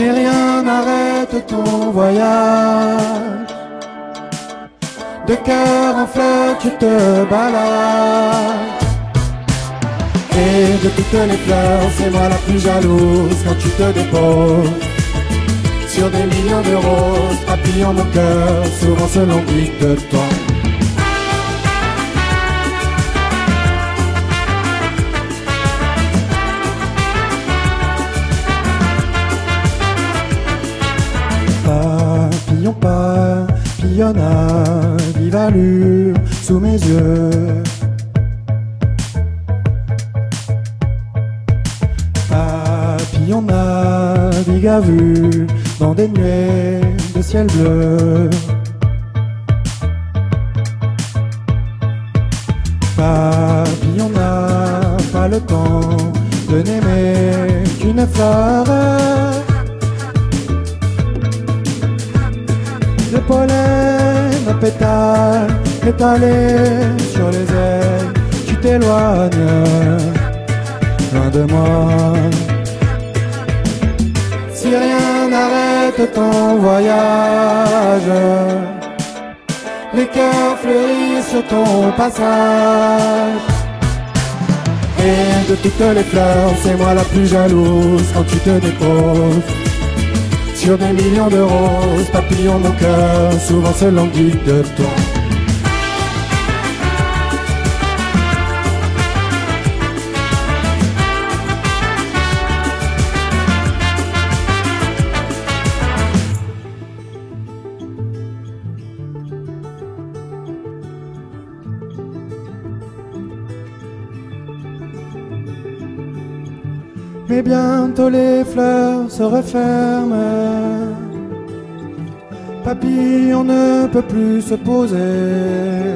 mais rien n'arrête ton voyage. De cœur en fleurs, tu te balades. Et de toutes les fleurs, c'est moi la plus jalouse quand tu te déposes. Sur des millions de roses, papillon mon cœur, souvent se languit de toi. Des nuées de ciel bleu. Et de toutes les fleurs, c'est moi la plus jalouse quand tu te déposes. Sur des millions de roses, papillon mon cœur, souvent se languit de toi. Mais bientôt les fleurs se referment. Papillon ne peut plus se poser.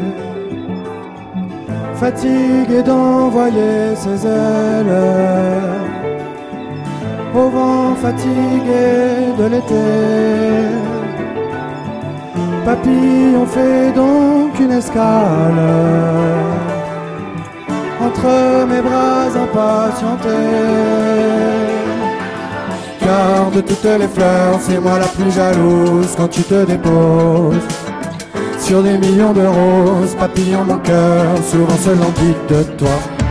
Fatigué d'envoyer ses ailes au vent fatigué de l'été. Papillon fait donc une escale mes bras impatientés. Car de toutes les fleurs, c'est moi la plus jalouse quand tu te déposes. Sur des millions de roses, papillon mon cœur, souvent se languit de toi.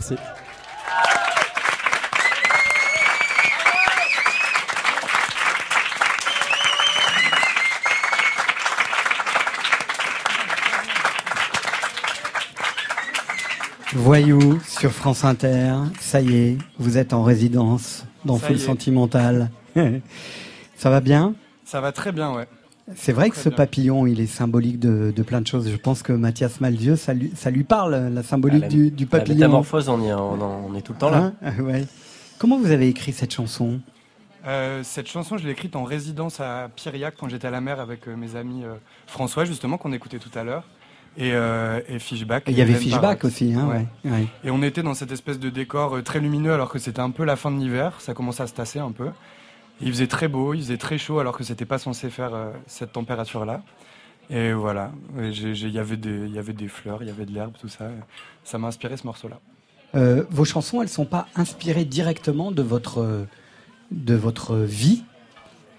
Merci. Voyou sur France Inter, ça y est, vous êtes en résidence dans Full Sentimental. ça va bien? Ça va très bien, ouais. C'est vrai que ce papillon, il est symbolique de, plein de choses. Je pense que Mathias Malzieu, ça lui, ça lui parle, la symbolique ah, du, du, papillon. La métamorphose, on, y, on, est tout le temps là. Hein ouais. Comment vous avez écrit cette chanson? Euh, cette chanson, je l'ai écrite en résidence à Piriac quand j'étais à la mer avec euh, mes amis euh, François, justement, qu'on écoutait tout à l'heure, et, et Fishback. Il y avait Fishback aussi, hein, ouais. Et on était dans cette espèce de décor très lumineux alors que c'était un peu la fin de l'hiver, ça commençait à se tasser un peu. Il faisait très beau, il faisait très chaud alors que c'était pas censé faire euh, cette température-là. Et voilà, il y avait des fleurs, il y avait de l'herbe, tout ça. Ça m'a inspiré ce morceau-là. Euh, vos chansons, elles sont pas inspirées directement de votre, de votre vie.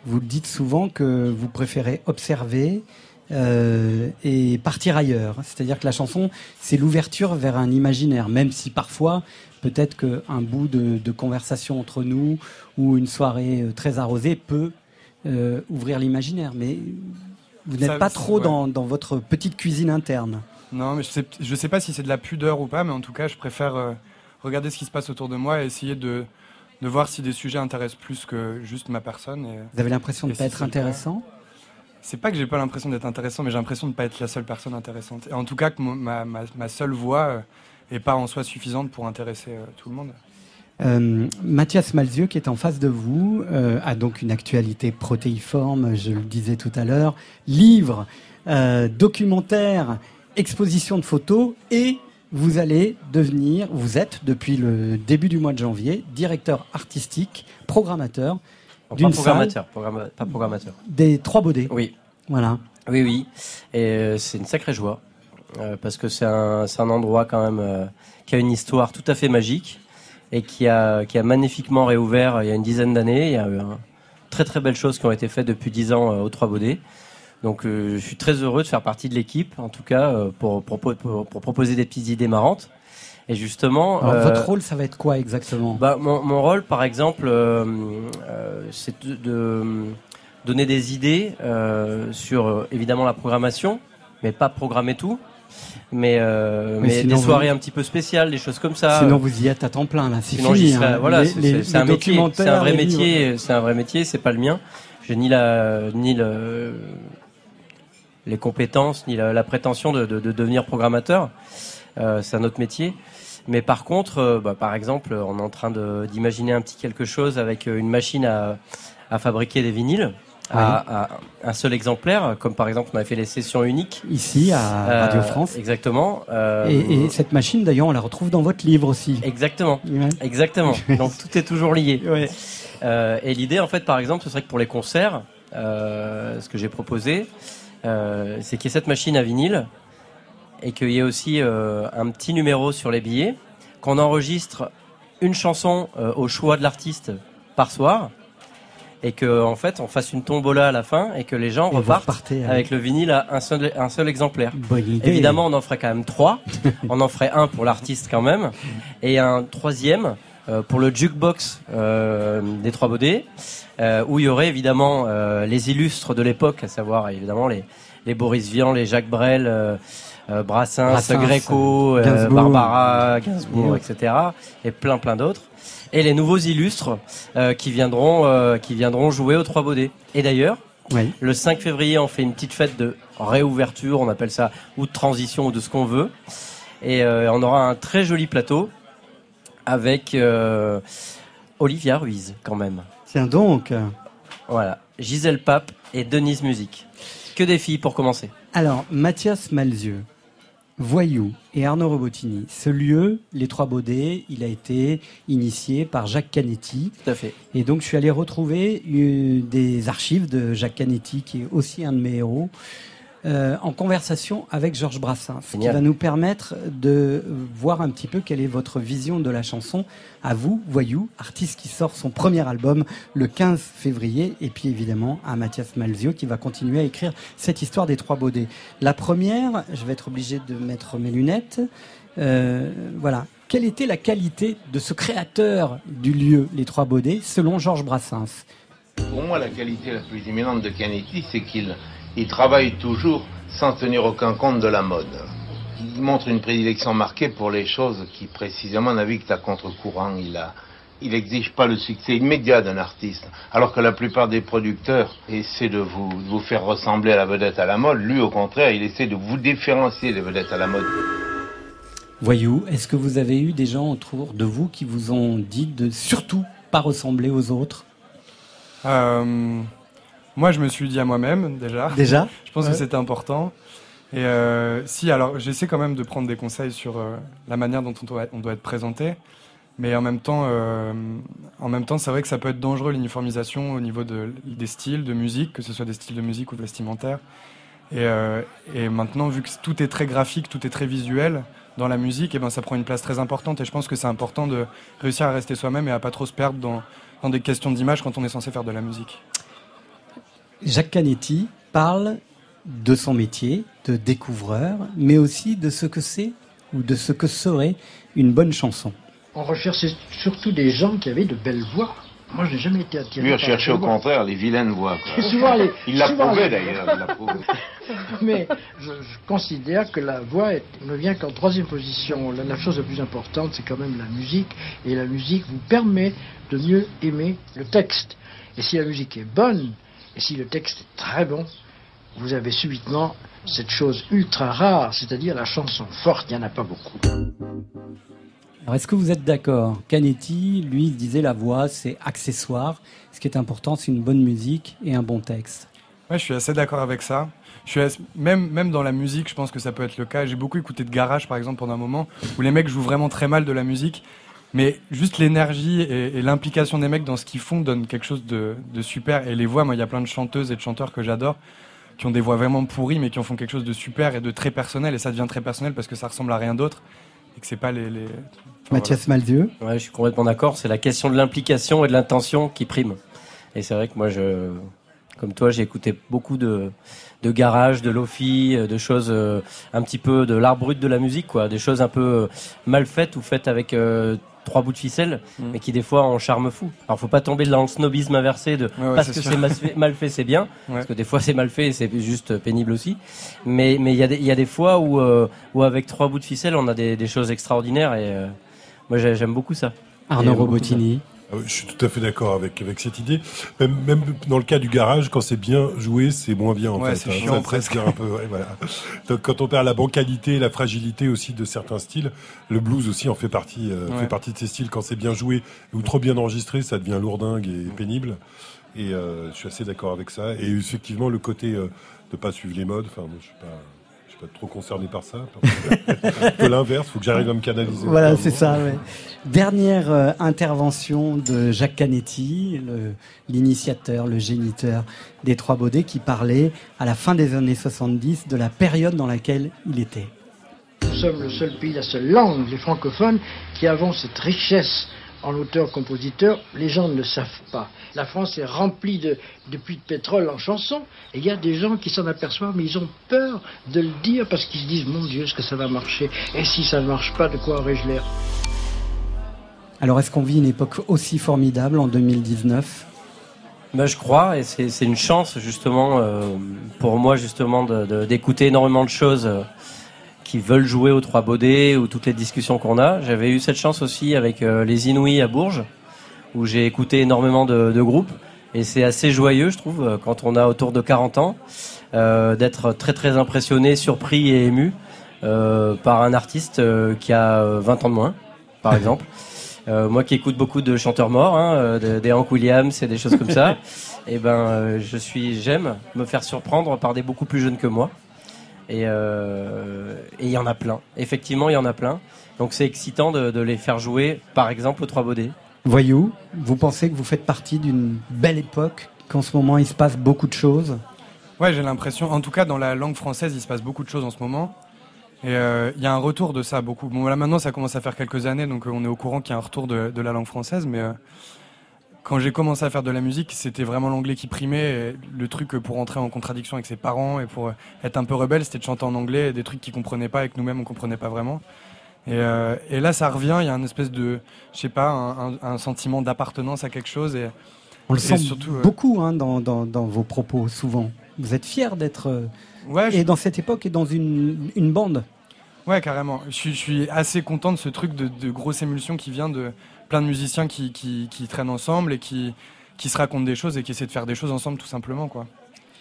Vous dites souvent que vous préférez observer, euh, et partir ailleurs. C'est-à-dire que la chanson, c'est l'ouverture vers un imaginaire, même si parfois, peut-être qu'un bout de, conversation entre nous ou une soirée euh, très arrosée peut euh, ouvrir l'imaginaire. Mais vous n'êtes pas trop dans, votre petite cuisine interne. Non, mais je sais, je sais pas si c'est de la pudeur ou pas, mais en tout cas, je préfère regarder ce qui se passe autour de moi et essayer de, de voir si des sujets intéressent plus que juste ma personne. Vous avez l'impression de ne pas être intéressant? C'est pas que j'ai pas l'impression d'être intéressant, mais j'ai l'impression de ne pas être la seule personne intéressante. Et en tout cas, que ma, ma, seule voix euh, pas en soi suffisante pour intéresser euh, tout le monde. Euh, Mathias Malzieux, qui est en face de vous, a donc une actualité protéiforme, je le disais tout à l'heure, livre, documentaire, exposition de photos et vous allez devenir, vous êtes depuis le début du mois de janvier, directeur artistique, programmateur d'une programmateur, pas programmateur. Des trois baudets. Oui. Voilà. Oui, oui. Et euh, c'est une sacrée joie. Euh, parce que c'est un, un, endroit quand même euh, qui a une histoire tout à fait magique et qui a, qui a magnifiquement réouvert il y a une dizaine d'années. Il y a eu un, très très belles choses qui ont été faites depuis dix ans aux Trois Baudets. Donc je suis très heureux de faire partie de l'équipe, en tout cas, pour, pour, pour, pour, proposer des petites idées marrantes. Et justement, votre rôle, ça va être quoi exactement? Bah, mon, mon, rôle, par exemple, c'est de, donner des idées euh, sur euh, évidemment la programmation, mais pas programmer tout. Mais, euh, mais, des soirées un petit peu spéciales, des choses comme ça. Sinon vous y êtes à temps plein là, c'est fini. Hein. Voilà, c'est un métier, c'est un vrai métier, c'est un vrai métier, c'est pas le mien. J'ai ni la ni le les compétences ni la, prétention de, de, de, devenir programmateur. Euh, c'est un autre métier. Mais par contre, euh, bah, par exemple, on est en train d'imaginer un petit quelque chose avec une machine à, à fabriquer des vinyles. À, un seul exemplaire, comme par exemple on a fait les sessions uniques ici à Radio France. Exactement. Et, et, cette machine d'ailleurs on la retrouve dans votre livre aussi. Exactement. Exactement. Donc tout est toujours lié. Ouais. et l'idée en fait par exemple ce serait que pour les concerts, ce que j'ai proposé, c'est qu'il y ait cette machine à vinyle et qu'il y ait aussi euh, un petit numéro sur les billets, qu'on enregistre une chanson euh, au choix de l'artiste par soir et que en fait on fasse une tombola à la fin et que les gens repartent avec le vinyle à un seul, un seul exemplaire. Évidemment, on en ferait quand même trois. on en ferait un pour l'artiste quand même et un troisième euh, pour le jukebox des Trois Baudets où il y aurait évidemment les illustres de l'époque, à savoir évidemment les, les Boris Vian, les Jacques Brel. Euh, Brassens, Gréco, euh, Barbara, Gainsbourg, etc. Et plein plein d'autres. Et les nouveaux illustres euh, qui viendront qui viendront jouer aux Trois Baudets. Et d'ailleurs, le 5 février, on fait une petite fête de réouverture, on appelle ça ou de transition ou de ce qu'on veut. Et on aura un très joli plateau avec Olivia Ruiz quand même. Tiens donc. Voilà, Gisèle Pape et Denise Musique. Que des filles pour commencer. Alors, Mathias Malzieux, Voyou et Arnaud Robotini. Ce lieu, les Trois Baudets, il a été initié par Jacques Canetti. Tout à fait. Et donc, je suis allé retrouver euh, des archives de Jacques Canetti, qui est aussi un de mes héros. Euh, en conversation avec Georges Brassens, ce qui va nous permettre de voir un petit peu quelle est votre vision de la chanson à vous, Voyou, artiste qui sort son premier album le 15 février, et puis évidemment à Mathias Malzio qui va continuer à écrire cette histoire des trois baudets. La première, je vais être obligé de mettre mes lunettes. Euh, voilà. Quelle était la qualité de ce créateur du lieu, les Trois Baudets, selon Georges Brassens? Pour moi, la qualité la plus éminente de Canetti, c'est qu'il il travaille toujours sans tenir aucun compte de la mode. Il montre une prédilection marquée pour les choses qui précisément naviguent à contre-courant. Il a, il n'exige pas le succès immédiat d'un artiste, alors que la plupart des producteurs essaient de vous, de vous, faire ressembler à la vedette à la mode. Lui, au contraire, il essaie de vous différencier des vedettes à la mode. Voyou, est-ce que vous avez eu des gens autour de vous qui vous ont dit de surtout pas ressembler aux autres? Euh, moi, je me suis dit à moi-même déjà. Déjà Je pense que c'était important. Et euh, si, alors j'essaie quand même de prendre des conseils sur euh, la manière dont on doit, on doit, être présenté. Mais en même temps, euh, en même temps, c'est vrai que ça peut être dangereux l'uniformisation au niveau de, des styles de musique, que ce soit des styles de musique ou vestimentaires. Et, et, maintenant, vu que tout est très graphique, tout est très visuel dans la musique, et ben ça prend une place très importante. Et je pense que c'est important de réussir à rester soi-même et à pas trop se perdre dans, dans des questions d'image quand on est censé faire de la musique. Jacques Canetti parle de son métier de découvreur, mais aussi de ce que c'est ou de ce que serait une bonne chanson. On recherchait surtout des gens qui avaient de belles voix. Moi, je n'ai jamais été attiré. Lui, on cherchait au contraire les vilaines voix. il l'a prouvé d'ailleurs. Mais je, considère que la voix ne vient qu'en troisième position. La, la, chose la plus importante, c'est quand même la musique. Et la musique vous permet de mieux aimer le texte. Et si la musique est bonne, et si le texte est très bon, vous avez subitement cette chose ultra rare, c'est-à-dire la chanson forte, il n'y en a pas beaucoup. Alors est-ce que vous êtes d'accord? Canetti, lui, disait la voix, c'est accessoire. Ce qui est important, c'est une bonne musique et un bon texte. Ouais, je suis assez d'accord avec ça. Je suis même, même dans la musique, je pense que ça peut être le cas. J'ai beaucoup écouté de garage, par exemple, pendant un moment, où les mecs jouent vraiment très mal de la musique. Mais juste l'énergie et, l'implication des mecs dans ce qu'ils font donne quelque chose de, super. Et les voix, moi, il y a plein de chanteuses et de chanteurs que j'adore qui ont des voix vraiment pourries, mais qui en font quelque chose de super et de très personnel. Et ça devient très personnel parce que ça ressemble à rien d'autre et que c'est pas les. Mathias Maldieu. Ouais, je suis complètement d'accord. C'est la question de l'implication et de l'intention qui prime. Et c'est vrai que moi, je Comme toi, j'ai écouté beaucoup de, de garage, de lofi, de choses un petit peu de l'art brut de la musique, quoi. Des choses un peu mal faites ou faites avec trois bouts de ficelle, mm. mais qui des fois ont charme fou. Alors faut pas tomber dans le snobisme inversé de parce que c'est mal fait, c'est bien, parce que des fois c'est mal fait et c'est juste pénible aussi. Mais mais il y a des il y a des fois où euh, où avec trois bouts de ficelle on a des, des choses extraordinaires et euh, moi j'aime beaucoup ça. Arnaud Robotini. Ah je suis tout à fait d'accord avec, avec cette idée. Même, même dans le cas du garage, quand c'est bien joué, c'est moins bien en fait. C'est hein. presque. Un peu, ouais, voilà. Donc quand on perd la bancalité, la fragilité aussi de certains styles, le blues aussi en fait partie, euh, fait partie de ces styles. Quand c'est bien joué ou trop bien enregistré, ça devient lourdingue et pénible. Et euh, je suis assez d'accord avec ça. Et effectivement, le côté euh, de pas suivre les modes. Enfin, je suis pas pas trop concerné par ça. que l'inverse, il faut que j'arrive à me canaliser. Voilà, c'est ça. Dernière euh, intervention de Jacques Canetti, l'initiateur, le, géniteur des Trois Baudets, qui parlait à la fin des années 70 de la période dans laquelle il était. Nous sommes le seul pays, la seule langue, les francophones, qui avons cette richesse en auteur-compositeur, les gens ne le savent pas. La France est remplie de, puits de pétrole en chansons, et il y a des gens qui s'en aperçoivent, mais ils ont peur de le dire parce qu'ils se disent, mon Dieu, est-ce que ça va marcher? Et si ça ne marche pas, de quoi aurais-je l'air? Alors, est-ce qu'on vit une époque aussi formidable en 2019 ben, je crois, et c'est une chance justement euh, pour moi justement d'écouter énormément de choses. Euh, qui veulent jouer aux Trois Baudets ou toutes les discussions qu'on a. J'avais eu cette chance aussi avec euh, les Inouïs à Bourges, où j'ai écouté énormément de, groupes. Et c'est assez joyeux, je trouve, euh, quand on a autour de 40 ans, euh, d'être très très impressionné, surpris et ému par un artiste qui a 20 ans de moins, par exemple. moi qui écoute beaucoup de chanteurs morts, hein, des Hank Williams et des choses comme ça, et eh ben je suis, j'aime me faire surprendre par des beaucoup plus jeunes que moi. Euh, et il y en a plein. Effectivement, il y en a plein. Donc c'est excitant de, les faire jouer, par exemple, aux Trois Baudets. Voyou, vous pensez que vous faites partie d'une belle époque, qu'en ce moment il se passe beaucoup de choses Ouais, j'ai l'impression, en tout cas dans la langue française, il se passe beaucoup de choses en ce moment. Et euh, il y a un retour de ça beaucoup. Bon, là maintenant, ça commence à faire quelques années, donc euh, on est au courant qu'il y a un retour de, la langue française, mais quand j'ai commencé à faire de la musique, c'était vraiment l'anglais qui primait. le truc pour entrer en contradiction avec ses parents et pour être un peu rebelle, c'était de chanter en anglais des trucs qu'ils comprenaient pas et que nous-mêmes on comprenait pas vraiment. Et, euh, là, ça revient. Il y a une espèce de, je sais pas, un, sentiment d'appartenance à quelque chose. Et on le sent surtout, euh, beaucoup hein, dans, dans, vos propos souvent. Vous êtes fier d'être euh, et dans cette époque et dans une, une bande. Ouais, carrément. Je suis, je suis, assez content de ce truc de, de grosse émulsion qui vient de plein de musiciens qui, qui, traînent ensemble et qui, qui se racontent des choses et qui essaient de faire des choses ensemble tout simplement. quoi.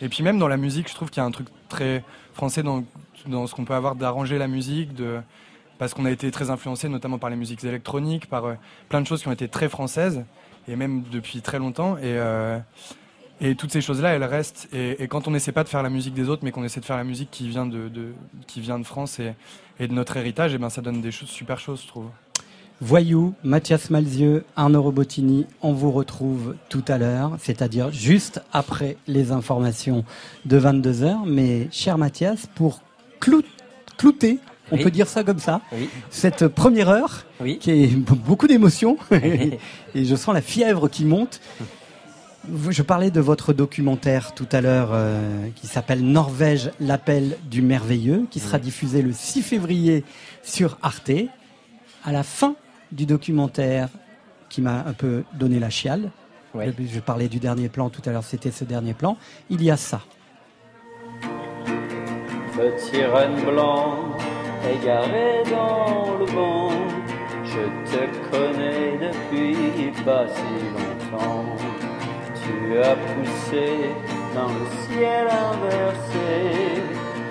Et puis même dans la musique, je trouve qu'il y a un truc très français dans, dans ce qu'on peut avoir d'arranger la musique, de, parce qu'on a été très influencé notamment par les musiques électroniques, par euh, plein de choses qui ont été très françaises, et même depuis très longtemps. Et, euh, toutes ces choses-là, elles restent. Et, quand on n'essaie pas de faire la musique des autres, mais qu'on essaie de faire la musique qui vient de, qui vient de France et, de notre héritage, et ben ça donne des super choses, je trouve. Voyou, Mathias Malzieux, Arnaud Robotini, on vous retrouve tout à l'heure, c'est-à-dire juste après les informations de 22h. Mais cher Mathias, pour clouter, on peut dire ça comme ça, cette première heure, qui est beaucoup d'émotions, et je sens la fièvre qui monte. Je parlais de votre documentaire tout à l'heure euh, qui s'appelle Norvège, l'appel du merveilleux, qui sera diffusé le 6 février sur Arte. À la fin du documentaire qui m'a un peu donné la chiale. Je, parlais du dernier plan tout à l'heure, c'était ce dernier plan. Il y a ça. Petit renne blanc, égaré dans le vent, je te connais depuis pas si longtemps. Tu as poussé dans le ciel inversé,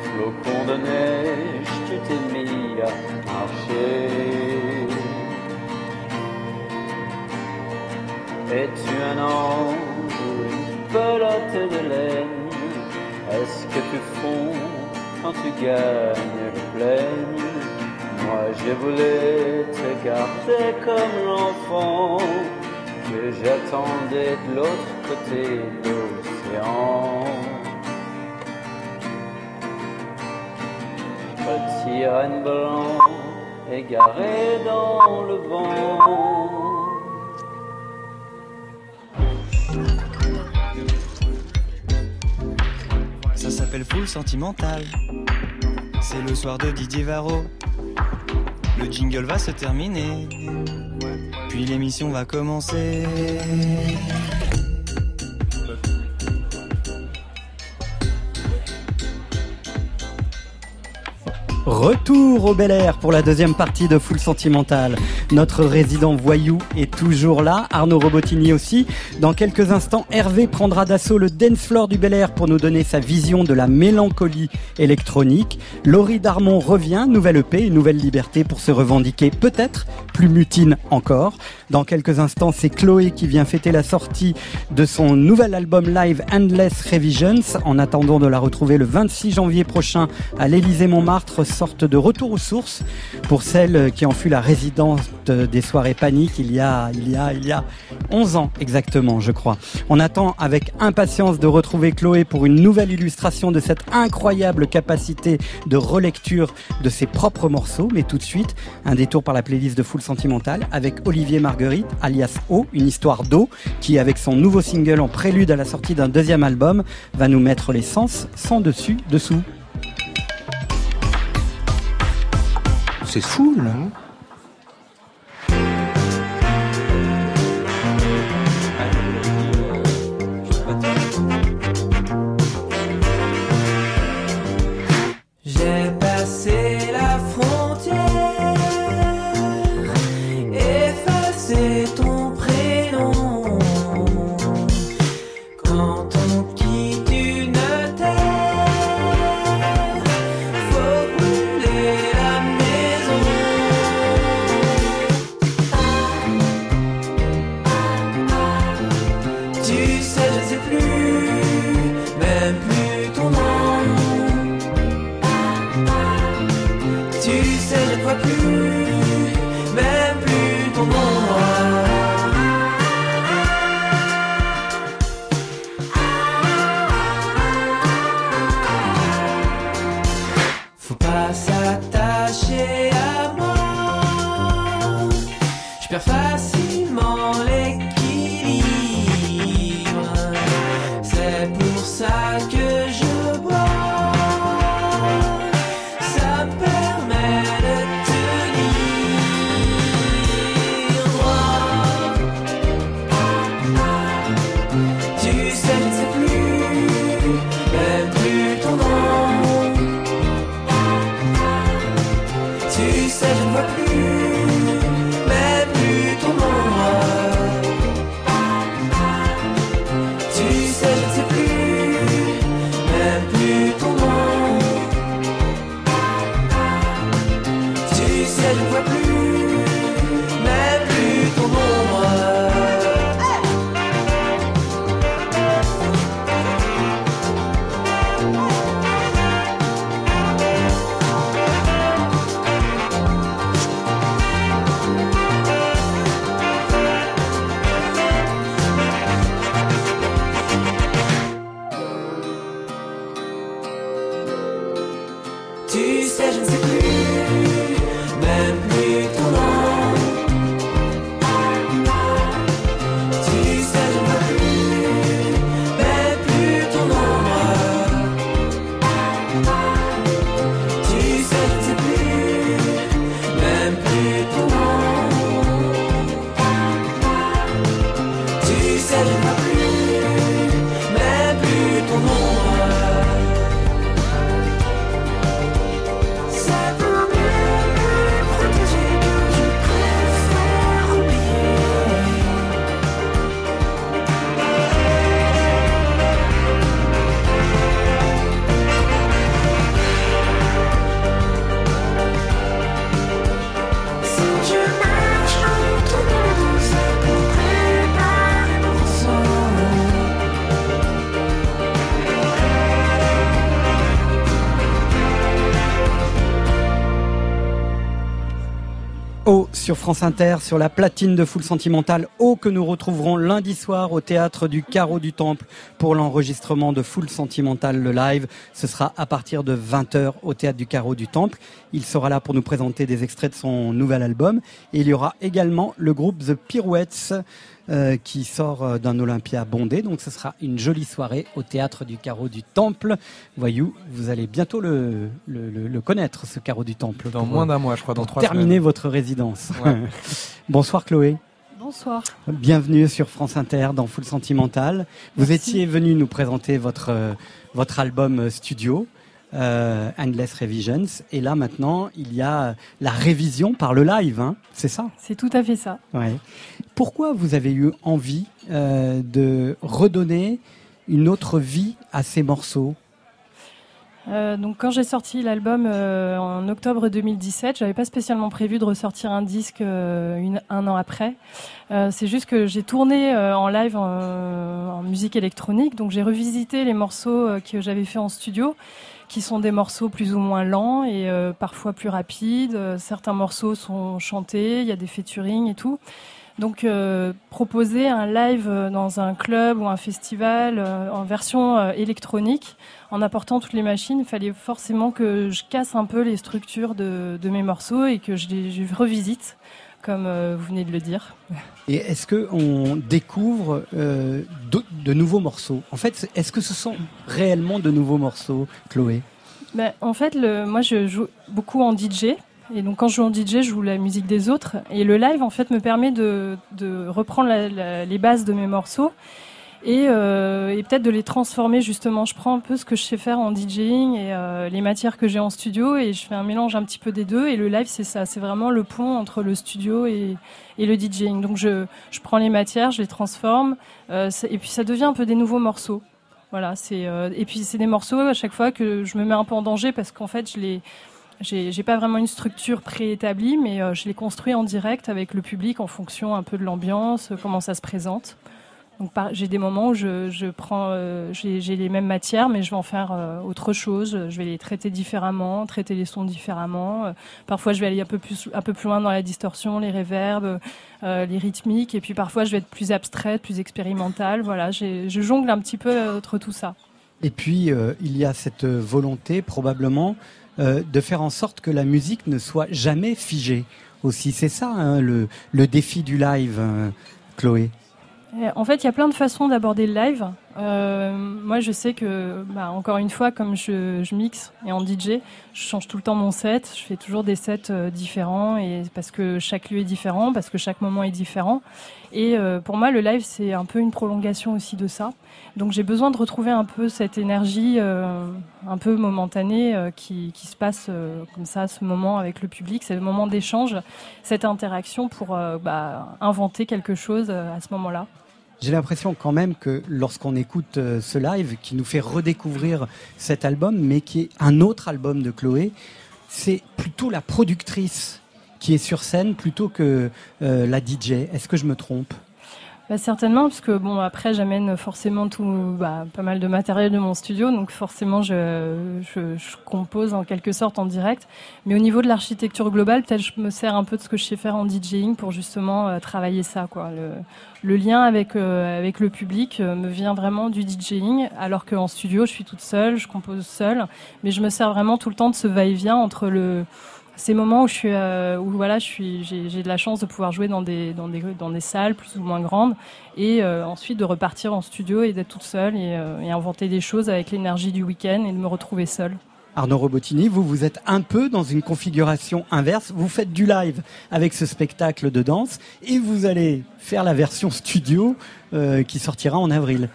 flocon de neige, tu t'es mis à marcher. Es-tu un ange ou une pelote de laine? Est-ce que tu fonds quand tu gagnes le plein Moi je voulais te garder comme l'enfant que j'attendais de l'autre côté de l'océan. Petit renne blanc égaré dans le vent. S'appelle Full Sentimental. C'est le soir de Didier Varro. Le jingle va se terminer. Puis l'émission va commencer. Retour au Bel Air pour la deuxième partie de Full Sentimental. Notre résident voyou est toujours là, Arnaud Robotini aussi. Dans quelques instants, Hervé prendra d'assaut le dance floor du Bel Air pour nous donner sa vision de la mélancolie électronique. Laurie Darmon revient, nouvelle EP, une nouvelle liberté pour se revendiquer peut-être plus mutine encore. Dans quelques instants, c'est Chloé qui vient fêter la sortie de son nouvel album live Endless Revisions. En attendant de la retrouver le 26 janvier prochain à l'Élysée Montmartre, sorte de retour aux sources pour celle qui en fut la résidence des soirées paniques il y a, il y a, il y a 11 ans exactement, je crois. On attend avec impatience de retrouver Chloé pour une nouvelle illustration de cette incroyable capacité de relecture de ses propres morceaux. Mais tout de suite, un détour par la playlist de Full Sentimental avec Olivier Marguerite alias O, une histoire d'eau, qui avec son nouveau single en prélude à la sortie d'un deuxième album, va nous mettre les sens sans dessus dessous. C'est fou, là. Sur France Inter, sur la platine de Foule Sentimentale. Oh, que nous retrouverons lundi soir au théâtre du Carreau du Temple pour l'enregistrement de Foule Sentimentale, le live. Ce sera à partir de 20h au théâtre du Carreau du Temple. Il sera là pour nous présenter des extraits de son nouvel album. Et il y aura également le groupe The Pirouettes euh, qui sort euh, d'un Olympia bondé. Donc ce sera une jolie soirée au théâtre du Carreau du Temple. Voyou, vous allez bientôt le, le, connaître, ce Carreau du Temple. Dans moins d'un mois, je crois, dans trois Terminer votre résidence. Bonsoir Chloé. Bonsoir. Bienvenue sur France Inter dans Full Sentimental. Vous étiez venu nous présenter votre, euh, votre album studio euh, Endless Revisions. Et là maintenant, il y a la révision par le live, hein c'est ça? C'est tout à fait ça. Ouais. Pourquoi vous avez eu envie euh, de redonner une autre vie à ces morceaux? Euh, donc quand j'ai sorti l'album euh, en octobre 2017, j'avais pas spécialement prévu de ressortir un disque un an après. c'est juste que j'ai tourné en live en, musique électronique, donc j'ai revisité les morceaux que j'avais fait en studio qui sont des morceaux plus ou moins lents et parfois plus rapides. Certains morceaux sont chantés, il y a des featuring et tout. Donc euh, proposer un live dans un club ou un festival en version électronique, en apportant toutes les machines, il fallait forcément que je casse un peu les structures de, de mes morceaux et que je les je revisite comme euh, vous venez de le dire. Et est-ce qu'on découvre euh, de, nouveaux morceaux? En fait, est-ce que ce sont réellement de nouveaux morceaux, Chloé? Ben, En fait, le, moi, je joue beaucoup en DJ. Et donc, quand je joue en DJ, je joue la musique des autres. Et le live, en fait, me permet de, reprendre les bases de mes morceaux et, euh, et peut-être de les transformer justement. Je prends un peu ce que je sais faire en DJing et euh, les matières que j'ai en studio et je fais un mélange un petit peu des deux. Et le live, c'est ça, c'est vraiment le pont entre le studio et, le DJing. Donc je, prends les matières, je les transforme euh, et puis ça devient un peu des nouveaux morceaux. Voilà, c'est et puis c'est des morceaux à chaque fois que je me mets un peu en danger parce qu'en fait je les j'ai pas vraiment une structure préétablie, mais euh, je les construis en direct avec le public en fonction un peu de l'ambiance, comment ça se présente. Donc j'ai des moments où je, prends, euh, j'ai les mêmes matières, mais je vais en faire euh, autre chose. Je vais les traiter différemment, traiter les sons différemment. Euh, parfois, je vais aller un peu plus, un peu plus loin dans la distorsion, les réverbes, les rythmiques, et puis parfois, je vais être plus abstraite, plus expérimentale. Voilà, je jongle un petit peu entre tout ça. Et puis, il y a cette volonté, probablement, de faire en sorte que la musique ne soit jamais figée. Aussi, c'est ça hein, le, le défi du live, Chloé? Euh, en fait, il y a plein de façons d'aborder le live. Euh, moi, je sais que, bah, encore une fois, comme je, mixe et en DJ, je change tout le temps mon set. Je fais toujours des sets euh, différents parce que chaque lieu est différent, parce que chaque moment est différent. Et euh, pour moi, le live, c'est un peu une prolongation aussi de ça. Donc, j'ai besoin de retrouver un peu cette énergie un peu momentanée qui, se passe comme ça, ce moment avec le public, ce moment d'échange, cette interaction pour bah, inventer quelque chose à ce moment-là. J'ai l'impression quand même que lorsqu'on écoute euh, ce live qui nous fait redécouvrir cet album, mais qui est un autre album de Chloé, c'est plutôt la productrice qui est sur scène plutôt que euh, la DJ. Est-ce que je me trompe? Bah, certainement, parce que bon, après, j'amène forcément tout, bah, pas mal de matériel de mon studio, donc forcément, je, je, je, compose en quelque sorte en direct. Mais au niveau de l'architecture globale, peut-être je me sers un peu de ce que je sais faire en DJing pour justement euh, travailler ça, quoi. Le, le lien avec euh, avec le public euh, me vient vraiment du DJing, alors qu'en studio, je suis toute seule, je compose seule, mais je me sers vraiment tout le temps de ce va-et-vient entre le ces moments où je suis, euh, où voilà, j'ai de la chance de pouvoir jouer dans des, dans des, dans des salles plus ou moins grandes, et euh, ensuite de repartir en studio et d'être toute seule et, euh, et inventer des choses avec l'énergie du week-end et de me retrouver seule. Arnaud Robotini, vous, vous êtes un peu dans une configuration inverse. Vous faites du live avec ce spectacle de danse et vous allez faire la version studio qui sortira en avril.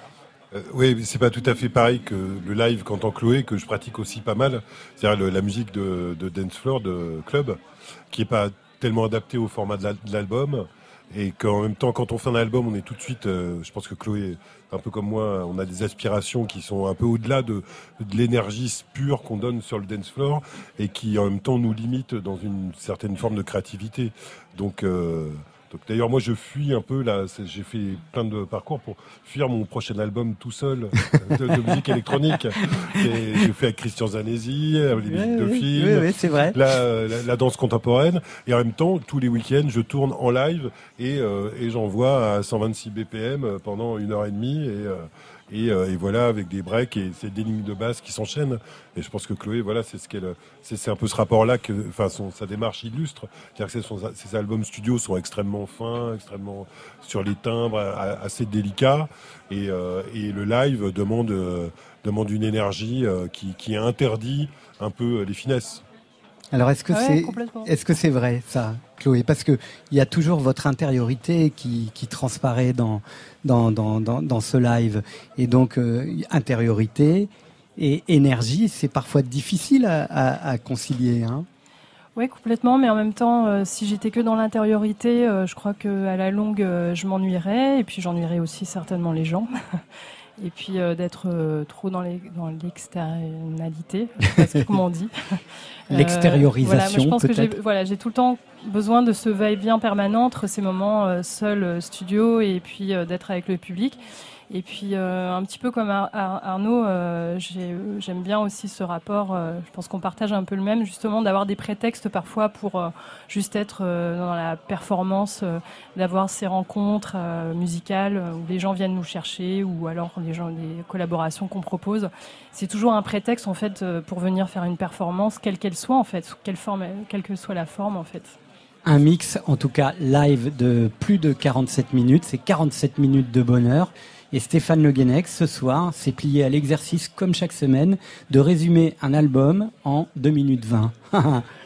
Euh, oui, c'est pas tout à fait pareil que le live qu'entend Chloé, que je pratique aussi pas mal. C'est-à-dire la musique de, de, dance floor, de club, qui est pas tellement adaptée au format de l'album. Et qu'en même temps, quand on fait un album, on est tout de suite, euh, je pense que Chloé, un peu comme moi, on a des aspirations qui sont un peu au-delà de, l'énergie pure qu'on donne sur le dance floor et qui en même temps nous limitent dans une certaine forme de créativité. Donc, euh, d'ailleurs, moi, je fuis un peu là. J'ai fait plein de parcours pour fuir mon prochain album tout seul euh, de, musique électronique. J'ai fait avec Christian Zanesi, les musiques de films, oui, c'est vrai. La, la, danse contemporaine. Et en même temps, tous les week-ends, je tourne en live et, euh, et j'envoie à 126 BPM pendant une heure et demie. Et, euh, et, euh, et, voilà avec des breaks et des lignes de basse qui s'enchaînent. Et je pense que Chloé voilà c'est c'est un peu ce rapport là que enfin sa démarche illustre. C'est-à-dire que albums studio sont extrêmement fins extrêmement sur les timbres assez délicats. Et, euh, et le live demande euh, demande une énergie qui interdit un peu les finesses alors est-ce que c'est est-ce que c'est vrai ça, Chloé? Parce que il y a toujours votre intériorité qui, qui transparaît dans dans, dans, dans, ce live et donc euh, intériorité et énergie, c'est parfois difficile à, à, concilier. Hein oui, complètement, mais en même temps, euh, si j'étais que dans l'intériorité, euh, je crois que à la longue, je m'ennuierais, et puis j'ennuierais aussi certainement les gens. et puis euh, d'être euh, trop dans l'externalité, comment on dit. Euh, L'extériorisation. Voilà, j'ai tout le temps besoin de ce va-et-vient permanent entre ces moments seul studio et puis d'être avec le public. Et puis euh, un petit peu comme Arnaud, euh, j'aime bien aussi ce rapport. Euh, je pense qu'on partage un peu le même, justement, d'avoir des prétextes parfois pour juste être dans la performance, d'avoir ces rencontres musicales où les gens viennent nous chercher ou alors les collaborations qu'on propose. C'est toujours un prétexte en fait pour venir faire une performance, quelle qu'elle soit en fait, quelle quelle que soit la forme en fait un mix, en tout cas live, de plus de 47 minutes. C'est 47 minutes de bonheur. Et Stéphane Le Guenec, ce soir, s'est plié à l'exercice, comme chaque semaine, de résumer un album en 2 minutes 20.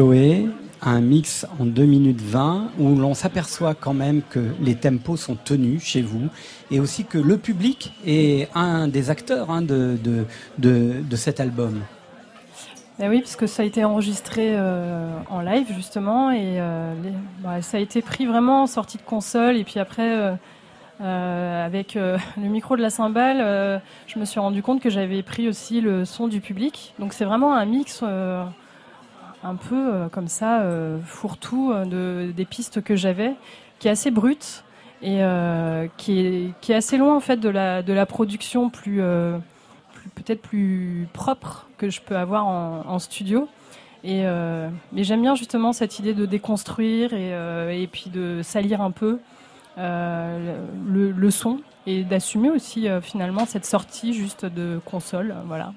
Chloé, un mix en 2 minutes 20 où l'on s'aperçoit quand même que les tempos sont tenus chez vous et aussi que le public est un des acteurs hein, de, de, cet album. Ben oui, puisque ça a été enregistré euh, en live justement et euh, bah, ça a été pris vraiment en sortie de console et puis après euh, avec le micro de la cymbale, je me suis rendu compte que j'avais pris aussi le son du public. Donc c'est vraiment un mix un peu euh, comme ça, euh, fourre-tout euh, de, des pistes que j'avais, qui est assez brute et qui, est, assez loin en fait de la, production plus, peut-être plus propre que je peux avoir en, studio. Et mais j'aime bien justement cette idée de déconstruire et, et puis de salir un peu le, le, son et d'assumer aussi finalement cette sortie juste de console. Voilà.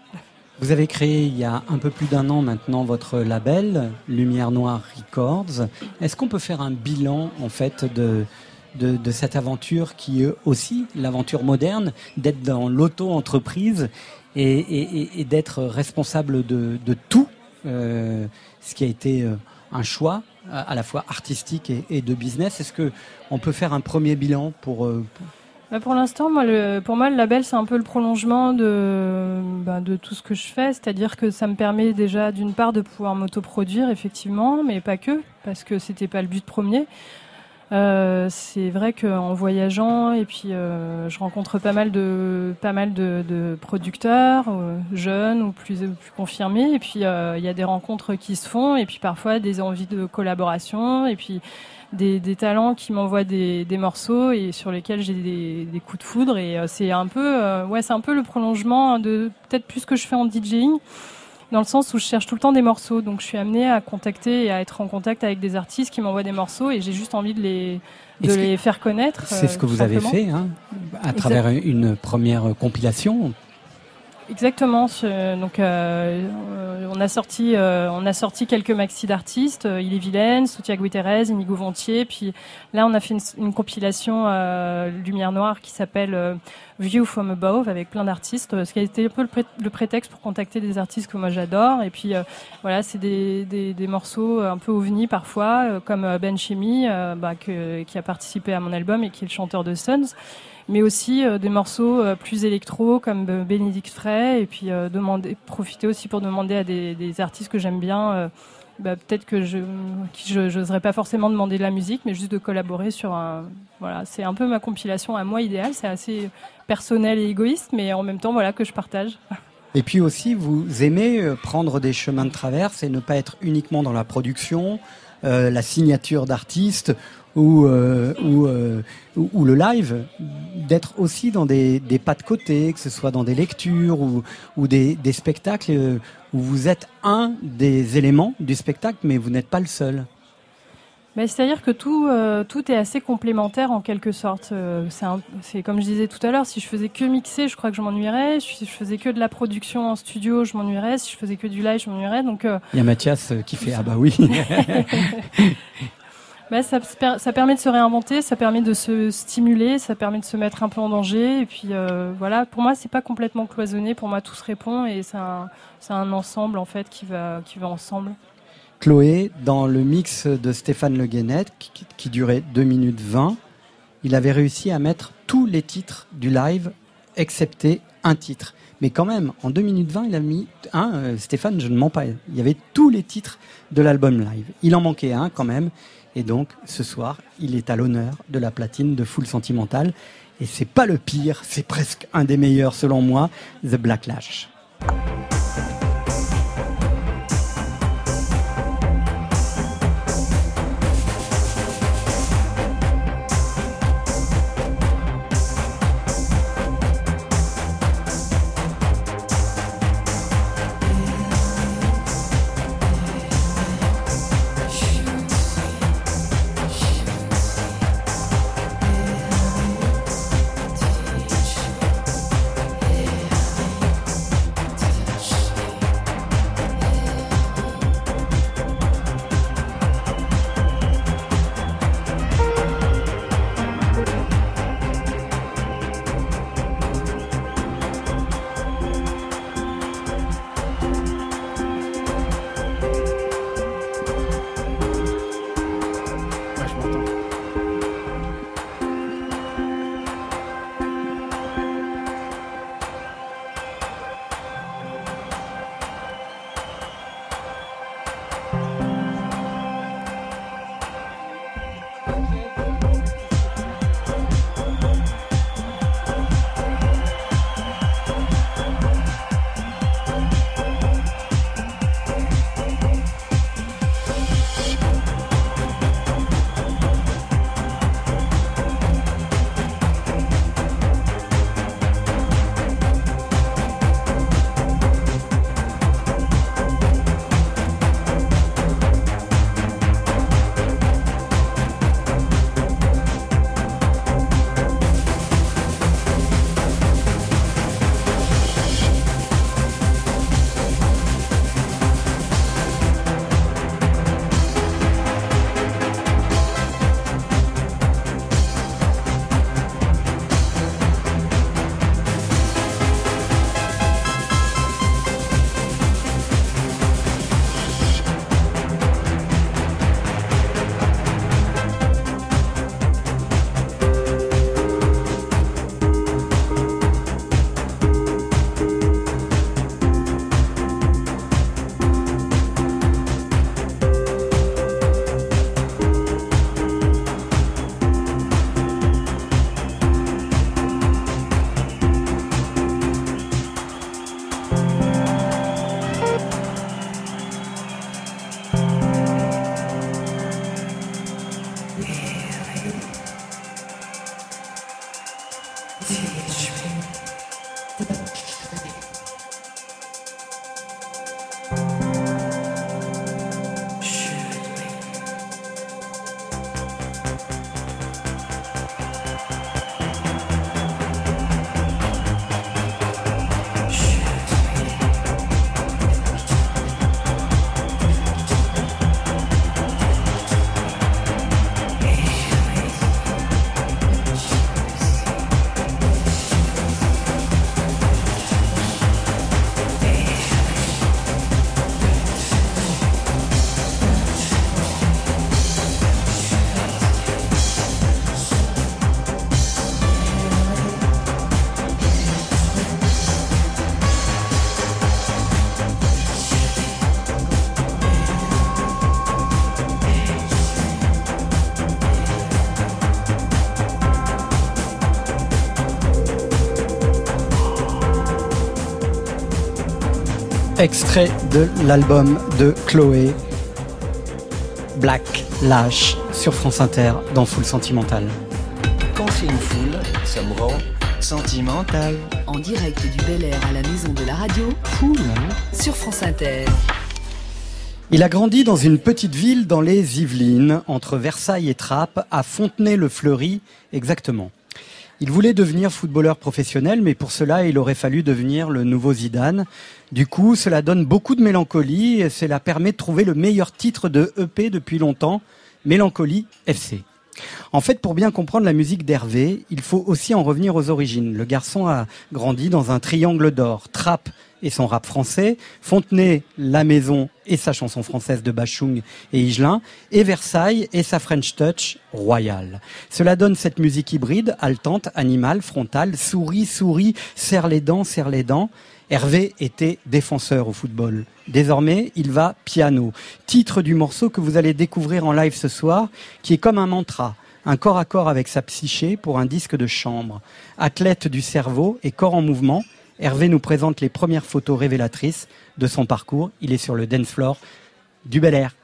Vous avez créé il y a un peu plus d'un an maintenant votre label Lumière Noire Records. Est-ce qu'on peut faire un bilan en fait de, de, cette aventure qui est aussi l'aventure moderne d'être dans l'auto-entreprise et, d'être responsable de, tout, euh, ce qui a été euh, un choix à la fois artistique et, de business? Est-ce que on peut faire un premier bilan pour, euh, pour bah, pour l'instant, pour moi, le label, c'est un peu le prolongement de, bah, de tout ce que je fais. C'est-à-dire que ça me permet déjà, d'une part, de pouvoir m'autoproduire, effectivement, mais pas que, parce que c'était pas le but premier. Euh, c'est vrai qu'en voyageant et puis euh, je rencontre pas mal de pas mal de, producteurs euh, jeunes ou plus plus confirmés et puis il y a des rencontres qui se font et puis parfois des envies de collaboration et puis des, des talents qui m'envoient des, des, morceaux et sur lesquels j'ai des, des, coups de foudre. Et euh, c'est un peu euh, ouais c'est un peu le prolongement de peut-être plus que je fais en DJing dans le sens où je cherche tout le temps des morceaux. Donc je suis amenée à contacter et à être en contact avec des artistes qui m'envoient des morceaux et j'ai juste envie de les de les faire connaître c'est ce que vous avez fait hein, à travers une première compilation Exactement. Donc, euh, on a sorti, euh, on a sorti quelques maxi d'artistes. Euh, Il est vilaine, Soutia Guiterres, Inigo Vontier. Puis là, on a fait une, compilation Lumière Noire qui s'appelle View from Above avec plein d'artistes. Ce qui a été un peu le, prétexte pour contacter des artistes que moi j'adore. Et puis voilà, c'est des, des, des, morceaux un peu ovnis parfois, comme Ben Chemi, bah, qui a participé à mon album et qui est le chanteur de Sons mais aussi euh, des morceaux euh, plus électro comme euh, Bénédicte Frey, et puis profiter aussi pour demander à des, artistes que j'aime bien. Bah, peut-être que je n'oserais pas forcément demander de la musique, mais juste de collaborer sur un. Voilà, c'est un peu ma compilation à moi idéale. C'est assez personnel et égoïste, mais en même temps, voilà, que je partage. Et puis aussi, vous aimez prendre des chemins de traverse et ne pas être uniquement dans la production, la signature d'artistes ou, euh, euh, ou, ou, le live, d'être aussi dans des, des, pas de côté, que ce soit dans des lectures ou, ou des, des, spectacles où vous êtes un des éléments du spectacle, mais vous n'êtes pas le seul. C'est-à-dire que tout, euh, tout est assez complémentaire en quelque sorte. c'est comme je disais tout à l'heure, si je faisais que mixer, je crois que je m'ennuierais. Si je faisais que de la production en studio, je m'ennuierais. Si je faisais que du live, je m'ennuierais. Donc, Il y a Mathias qui fait Ah bah oui Bah, ça, permet de se réinventer, ça permet de se stimuler, ça permet de se mettre un peu en danger. Et puis euh, voilà, pour moi, c'est pas complètement cloisonné. Pour moi, tout se répond et c'est un, ensemble en fait qui va, ensemble. Chloé, dans le mix de Stéphane Le Guénet, qui, qui, durait 2 minutes 20, il avait réussi à mettre tous les titres du live, excepté un titre. Mais quand même, en 2 minutes 20, il a mis un, euh, Stéphane, je ne mens pas, il y avait tous les titres de l'album live. Il en manquait un quand même. Et donc, ce soir, il est à l'honneur de la platine de Full Sentimental. Et c'est pas le pire, c'est presque un des meilleurs selon moi, The Blacklash. Extrait de l'album de Chloé, Black Lash, sur France Inter, dans Full Sentimental. Quand c'est une foule, ça me rend sentimental. En direct du Bel Air à la maison de la radio, Cool, sur France Inter. Il a grandi dans une petite ville dans les Yvelines, entre Versailles et Trappes, à Fontenay-le-Fleury, exactement. Il voulait devenir footballeur professionnel, mais pour cela, il aurait fallu devenir le nouveau Zidane. Du coup, cela donne beaucoup de mélancolie et cela permet de trouver le meilleur titre de EP depuis longtemps, Mélancolie FC. En fait, pour bien comprendre la musique d'Hervé, il faut aussi en revenir aux origines. Le garçon a grandi dans un triangle d'or, trap et son rap français, Fontenay, La Maison et sa chanson française de Bachung et Higelin, et Versailles et sa French Touch royale. Cela donne cette musique hybride, haletante, animale, frontale, souris, souris, serre les dents, serre les dents. Hervé était défenseur au football. Désormais, il va piano. Titre du morceau que vous allez découvrir en live ce soir, qui est comme un mantra, un corps à corps avec sa psyché pour un disque de chambre. Athlète du cerveau et corps en mouvement, Hervé nous présente les premières photos révélatrices de son parcours. Il est sur le dance floor du Bel Air.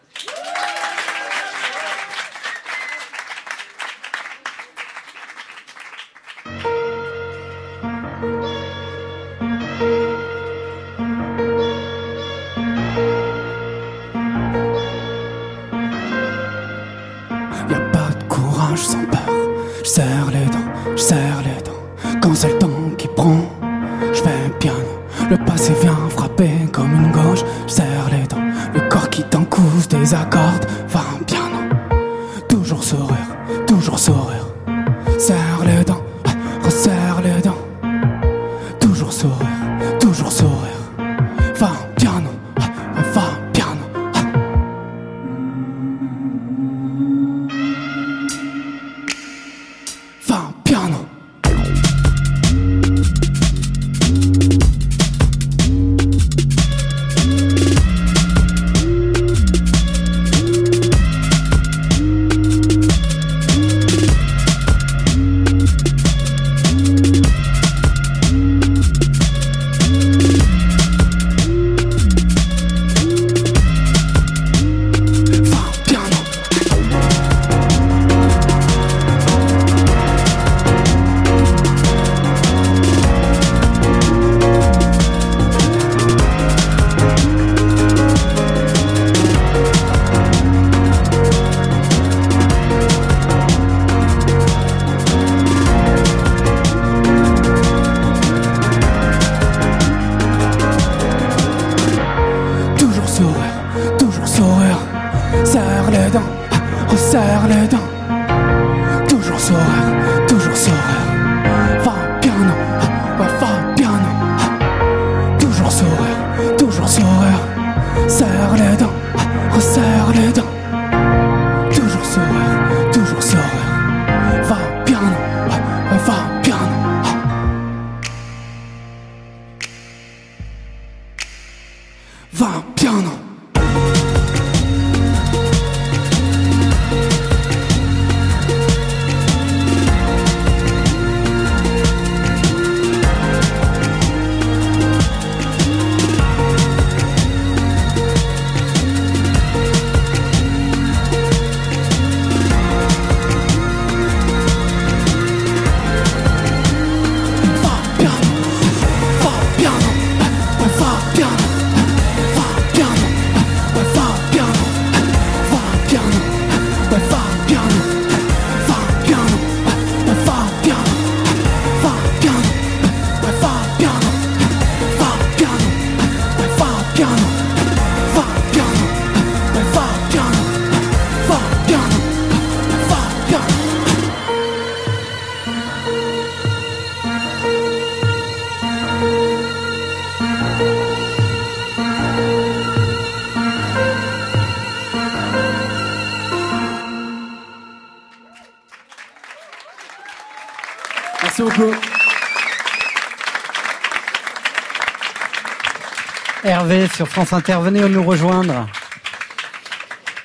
Sur France Inter, venez nous rejoindre.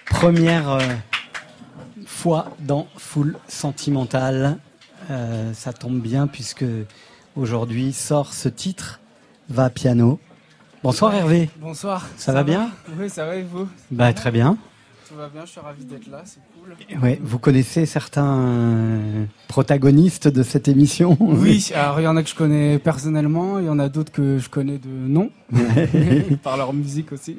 Première euh, fois dans Full Sentimental. Euh, ça tombe bien puisque aujourd'hui sort ce titre, Va piano. Bonsoir Hervé. Bonsoir. Ça, va, bien Oui, ça va et vous? Bah très bien. Tout va bien, je suis ravi d'être là, c'est Ouais, vous connaissez certains protagonistes de cette émission Oui, alors il y en a que je connais personnellement, il y en a d'autres que je connais de nom, par leur musique aussi.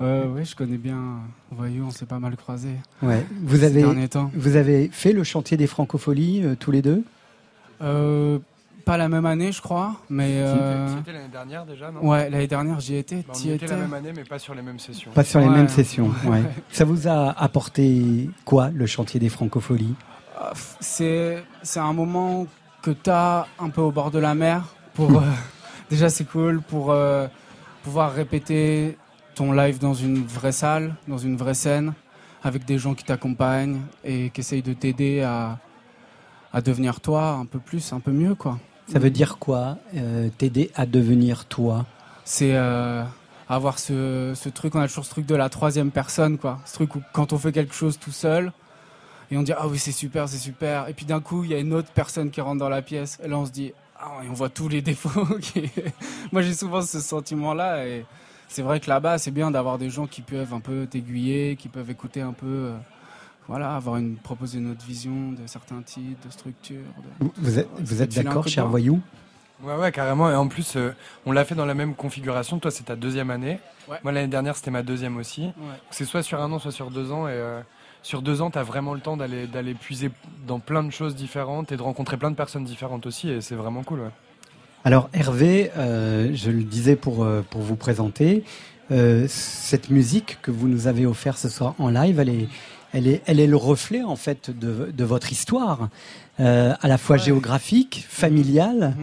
Euh, oui, je connais bien. Voyou, on s'est pas mal croisés. Ouais. Vous avez, vous avez fait le chantier des Francopholies euh, tous les deux? Euh, Pas la même année, je crois, mais. C'était l'année dernière déjà, non? Ouais, l'année dernière, j'y étais. Bah, on y était la même année, mais pas sur les mêmes sessions. Pas sur les mêmes sessions. Ouais. Ça vous a apporté quoi, le chantier des Francopholies? C'est c'est un moment que tu as un peu au bord de la mer. Pour déjà, c'est cool pour pouvoir répéter ton live dans une vraie salle, dans une vraie scène, avec des gens qui t'accompagnent et qui essayent de t'aider à, à devenir toi un peu plus, un peu mieux, quoi. Ça veut dire quoi, euh, t'aider à devenir toi? C'est euh, avoir ce, ce, truc, on a toujours ce truc de la troisième personne, quoi. Ce truc où quand on fait quelque chose tout seul, et on dit ah oui c'est super, c'est super, et puis d'un coup il y a une autre personne qui rentre dans la pièce, et là on se dit ah et on voit tous les défauts. Moi j'ai souvent ce sentiment-là et c'est vrai que là-bas, c'est bien d'avoir des gens qui peuvent un peu t'aiguiller, qui peuvent écouter un peu, euh, voilà, avoir une, proposer notre vision de certains titres, de structures. Vous êtes, vous êtes d'accord, cher Voyou? Ouais, ouais, carrément. Et en plus, euh, on l'a fait dans la même configuration. Toi, c'est ta deuxième année. Moi, l'année dernière, c'était ma deuxième aussi. C'est soit sur un an, soit sur deux ans. Et euh, sur deux ans, tu as vraiment le temps d'aller, d'aller puiser dans plein de choses différentes et de rencontrer plein de personnes différentes aussi. Et c'est vraiment cool, ouais. Alors Hervé, euh, je le disais pour, euh, pour vous présenter, euh, cette musique que vous nous avez offerte ce soir en live, elle est, elle est, elle est le reflet en fait de, de votre histoire, à la fois géographique, familiale,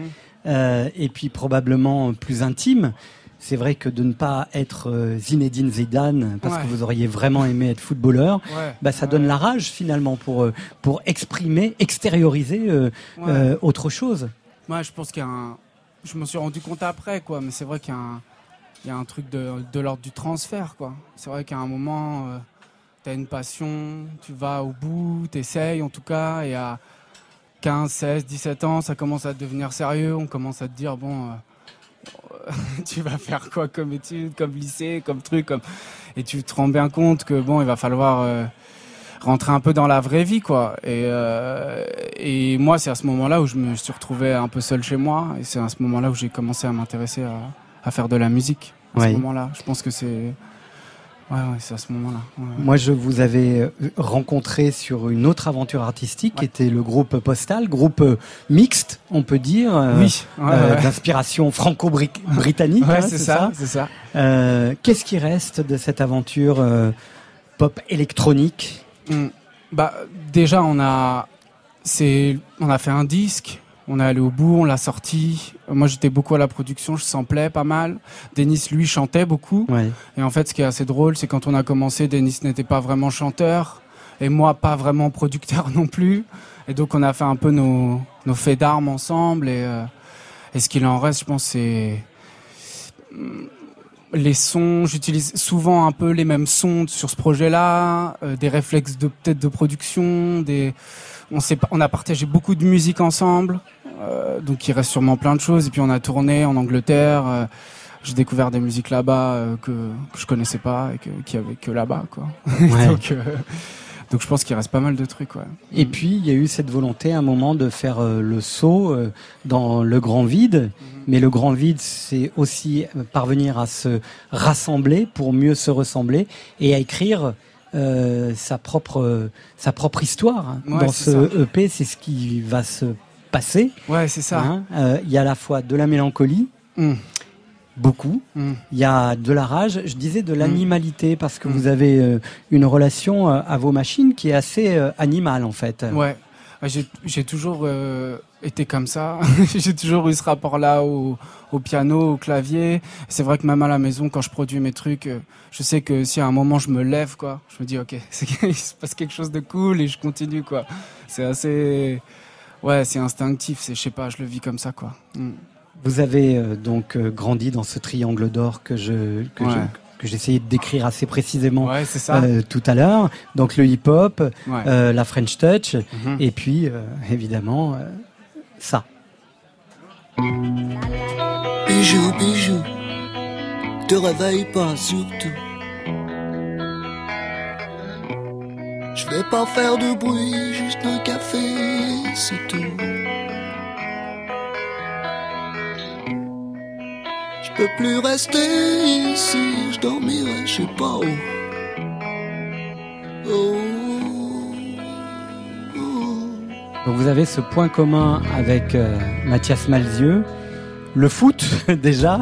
mhm. et puis probablement plus intime. C'est vrai que de ne pas être Zinedine Zidane parce que vous auriez vraiment aimé être footballeur, bah ça donne la rage finalement pour pour exprimer, extérioriser autre chose. Moi, je pense qu'il y a un, je me suis rendu compte après, quoi. Mais c'est vrai qu'il y, a un truc de, l'ordre du transfert, quoi. C'est vrai qu'à un moment, euh, tu as une passion, tu vas au bout, tu essayes en tout cas, et à 15, 16, 17 ans, ça commence à devenir sérieux. On commence à te dire, bon, euh, tu vas faire quoi comme étude, comme lycée, comme truc, comme... et tu te rends bien compte que, bon, il va falloir. Euh, rentrer un peu dans la vraie vie, quoi. Et, euh, et moi, c'est à ce moment-là où je me suis retrouvé un peu seul chez moi. Et c'est à ce moment-là où j'ai commencé à m'intéresser à, à, faire de la musique. À ce moment-là, je pense que c'est. Ouais, ouais c'est à ce moment-là. Moi, je vous avais euh, rencontré sur une autre aventure artistique qui était le groupe Postal, groupe euh, mixte, on peut dire, oui, d'inspiration franco-britannique. Hein, c'est ça, c'est ça. Qu'est-ce qui reste de cette aventure pop électronique? Mm. Bah, déjà, on a, c'est, on a fait un disque, on est allé au bout, on l'a sorti. Moi, j'étais beaucoup à la production, je samplais pas mal. Denis, lui, chantait beaucoup. Et en fait, ce qui est assez drôle, c'est quand on a commencé, Denis n'était pas vraiment chanteur, et moi, pas vraiment producteur non plus. Et donc, on a fait un peu nos, nos faits d'armes ensemble. Et, euh, et ce qu'il en reste, je pense, c'est les sons, j'utilise souvent un peu les mêmes sons sur ce projet-là, euh, des réflexes de peut-être de production, des on on a partagé beaucoup de musique ensemble, euh, donc il reste sûrement plein de choses. Et puis on a tourné en Angleterre, euh, j'ai découvert des musiques là-bas que, que je connaissais pas et que, qui avait que là-bas quoi. donc donc je pense qu'il reste pas mal de trucs. Ouais. Et puis il y a eu cette volonté à un moment de faire euh, le saut euh, dans le grand vide. Mhm. Mais le grand vide, c'est aussi parvenir à se rassembler pour mieux se ressembler et à écrire euh, sa propre sa propre histoire dans ce EP. C'est ce qui va se passer. Ouais, c'est ça. Hein. Il y a à la fois de la mélancolie. Mmh beaucoup. Mm. Il y a de la rage, je disais de l'animalité parce que vous avez euh, une relation euh, à vos machines qui est assez euh, animale en fait. Ouais, j'ai toujours été comme ça. j'ai toujours eu ce rapport-là au, au, piano, au clavier. C'est vrai que même à la maison, quand je produis mes trucs, je sais que si à un moment je me lève, quoi, je me dis ok, il se passe quelque chose de cool et je continue quoi. C'est assez Ouais, c'est instinctif. C'est, je sais pas, je le vis comme ça, quoi. Mm. Vous avez euh, donc euh, grandi dans ce triangle d'or que je que Ouais. je- que j'essayais de décrire assez précisément Ouais, ça. euh, tout à l'heure. Donc le hip-hop, Ouais. euh, la French touch, Mhm. et puis euh, évidemment euh, ça. Bijou, bijou, te réveille pas surtout. Je vais pas faire de bruit, juste un café, c'est tout. Peux plus rester ici, je dormirai, je sais pas où. Oh, Donc vous avez ce point commun avec euh, Mathias Malzieux, le foot déjà,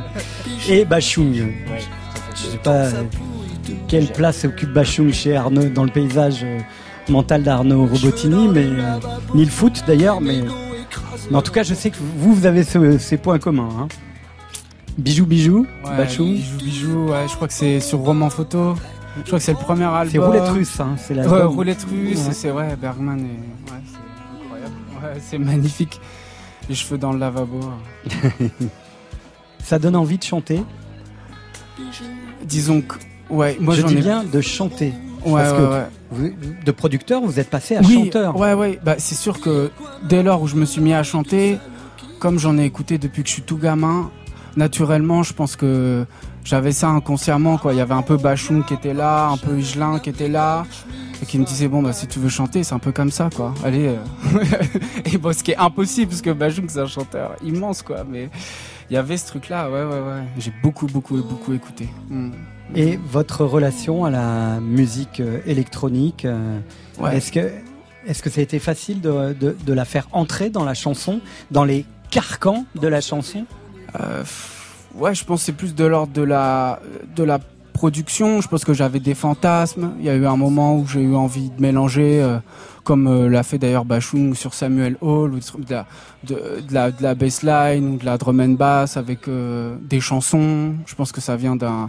et Bachung. Je sais pas euh, quelle place occupe Bachung chez Arnaud dans le paysage euh, mental d'Arnaud Robotini, mais euh, ni le foot d'ailleurs, mais, mais en tout cas je sais que vous vous avez ce- ces points communs. hein. Bijou bijou, Ouais. Bijou, bijou, ouais, je crois que c'est sur Roman Photo. Je crois que c'est le premier album. C'est Roulette Russe, hein, c'est Ouais, l'album. Roulette Russe, Ouais. c'est ouais, Bergman ouais, c'est incroyable. Ouais, c'est magnifique. Les cheveux dans le lavabo. Ça donne envie de chanter. Disons que ouais, moi je j'en dis ai bien de chanter. Ouais, Parce ouais, que ouais. vous- de producteur, vous êtes passé à oui, chanteur. Ouais, ouais. Bah, c'est sûr que dès lors où je me suis mis à chanter, comme j'en ai écouté depuis que je suis tout gamin, naturellement, je pense que j'avais ça inconsciemment. Quoi. Il y avait un peu Bachung qui était là, un peu Higelin qui était là, et qui me disait bon bah si tu veux chanter, c'est un peu comme ça, quoi. Allez. euh. et bon, ce qui est impossible parce que Bachung c'est un chanteur immense, quoi. Mais il y avait ce truc-là. Ouais, ouais, ouais. J'ai beaucoup, beaucoup, beaucoup écouté. Mm. Et votre relation à la musique euh, électronique, euh, Ouais. est-ce que est-ce que ça a été facile de, de, de la faire entrer dans la chanson, dans les carcans de la chanson? Euh, ouais, je pense c'est plus de l'ordre de la, de la production. Je pense que j'avais des fantasmes. Il y a eu un moment où j'ai eu envie de mélanger, euh, comme euh, l'a fait d'ailleurs Bachung sur Samuel Hall, de la, de, la, de bassline ou de la drum and bass avec des chansons. Je pense que ça vient d'un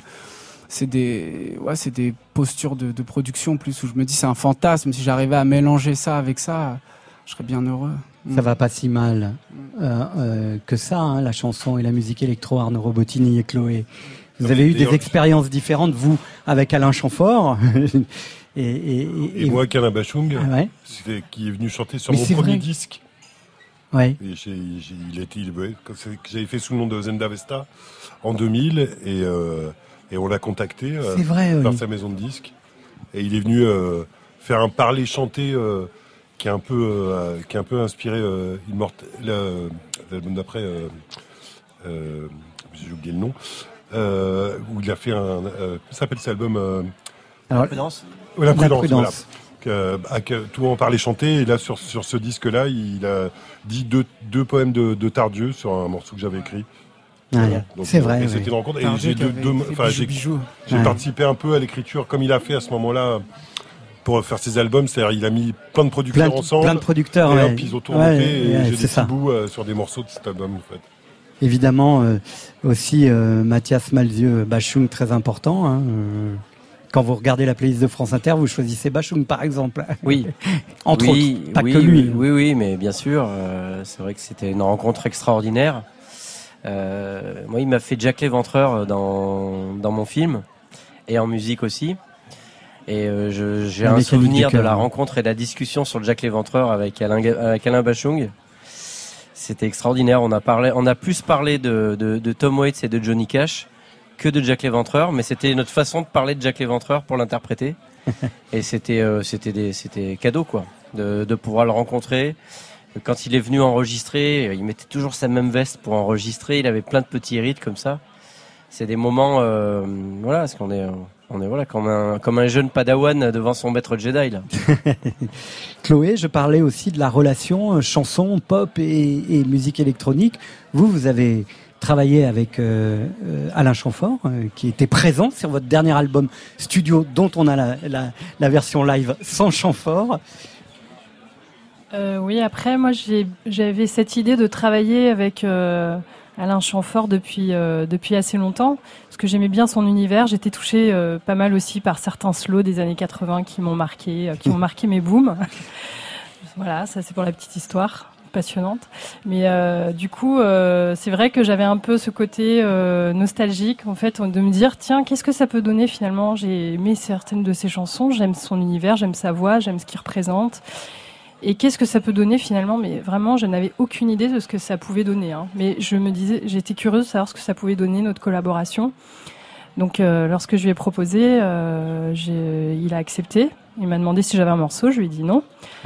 c'est des ouais des postures de, de production plus où je me dis c'est un fantasme si j'arrivais à mélanger ça avec ça je serais bien heureux Ça va pas si mal euh, euh, que ça, hein, la chanson et la musique électro, Arnaud Robotini et Chloé. Vous avez eu des expériences différentes, vous, avec Alain Chamfort. et, et, et- Et, moi, Alain Bachung, Ah ouais qui est venu chanter sur Mais mon premier vrai. disque. Ouais. Et il- j'avais fait sous le nom de Zenda Vesta en 2000 et, euh, et on l'a contacté euh, oui. par sa maison de disques et il est venu euh, faire un parler chanté qui est un peu euh, qui est un peu inspiré euh, Immortel- le- l'album d'après euh, euh, j'ai oublié le nom euh, où il a fait un euh, comment s'appelle cet album euh, Alors, Ouais, la prudence, prudence. voilà. Tout en parlait chanter et là sur, sur ce disque là il a dit deux, deux poèmes de, de Tardieu sur un morceau que j'avais écrit Ah, c'est vrai, et oui. c'était une rencontre et j'ai deux, deux- participé un peu à l'écriture comme il a fait à ce moment là pour faire ses albums c'est-à-dire il a mis plein de producteurs Plein de- ensemble plein de producteurs, et ouais. hop, ils ont tourné Ouais, et ouais, j'ai c'est des petits bouts euh, sur des morceaux de cet album en fait Évidemment, euh, aussi euh, Mathias Malzieux, Bachung, très important. hein, euh, quand vous regardez la playlist de France Inter, vous choisissez Bachung, par exemple. Oui. Entre Oui, autres, pas oui, que lui. Oui, oui, oui, mais bien sûr, euh, c'est vrai que c'était une rencontre extraordinaire. Euh, moi, il m'a fait Jack l'Éventreur dans, dans mon film et en musique aussi. Et euh, j'ai un souvenir de la rencontre et de la discussion sur Jack l'Éventreur avec Alain, avec Alain Bachung. C'était extraordinaire. On a parlé, on a plus parlé de, de, de Tom Waits et de Johnny Cash que de Jack l'Éventreur, mais c'était notre façon de parler de Jack l'Éventreur pour l'interpréter. et c'était, euh, c'était des, c'était cadeau quoi, de, de pouvoir le rencontrer. Quand il est venu enregistrer, il mettait toujours sa même veste pour enregistrer. Il avait plein de petits rites comme ça. C'est des moments, euh, voilà, parce qu'on est, on est voilà comme un, comme un jeune Padawan devant son maître Jedi là. Chloé, je parlais aussi de la relation euh, chanson, pop et, et musique électronique. Vous, vous avez travaillé avec euh, euh, Alain Chamfort, euh, qui était présent sur votre dernier album studio, dont on a la, la- la version live sans Chamfort. Euh, oui, après, moi, j'ai- j'avais cette idée de travailler avec euh, Alain Chamfort depuis, euh, depuis assez longtemps, parce que j'aimais bien son univers. J'étais touchée euh, pas mal aussi par certains slows des années 80 qui m'ont marqué, euh, qui ont marqué mes booms. Voilà, ça c'est pour la petite histoire passionnante. Mais euh, du coup, euh, c'est vrai que j'avais un peu ce côté euh, nostalgique, en fait, de me dire, tiens, qu'est-ce que ça peut donner finalement? J'ai aimé certaines de ses chansons, j'aime son univers, j'aime sa voix, j'aime ce qu'il représente. Et qu'est-ce que ça peut donner finalement? Mais vraiment, je n'avais aucune idée de ce que ça pouvait donner. Hein. Mais je me disais, j'étais curieuse de savoir ce que ça pouvait donner notre collaboration. Donc, euh, lorsque je lui ai proposé, euh, il a accepté. Il m'a demandé si j'avais un morceau. Je lui ai dit non.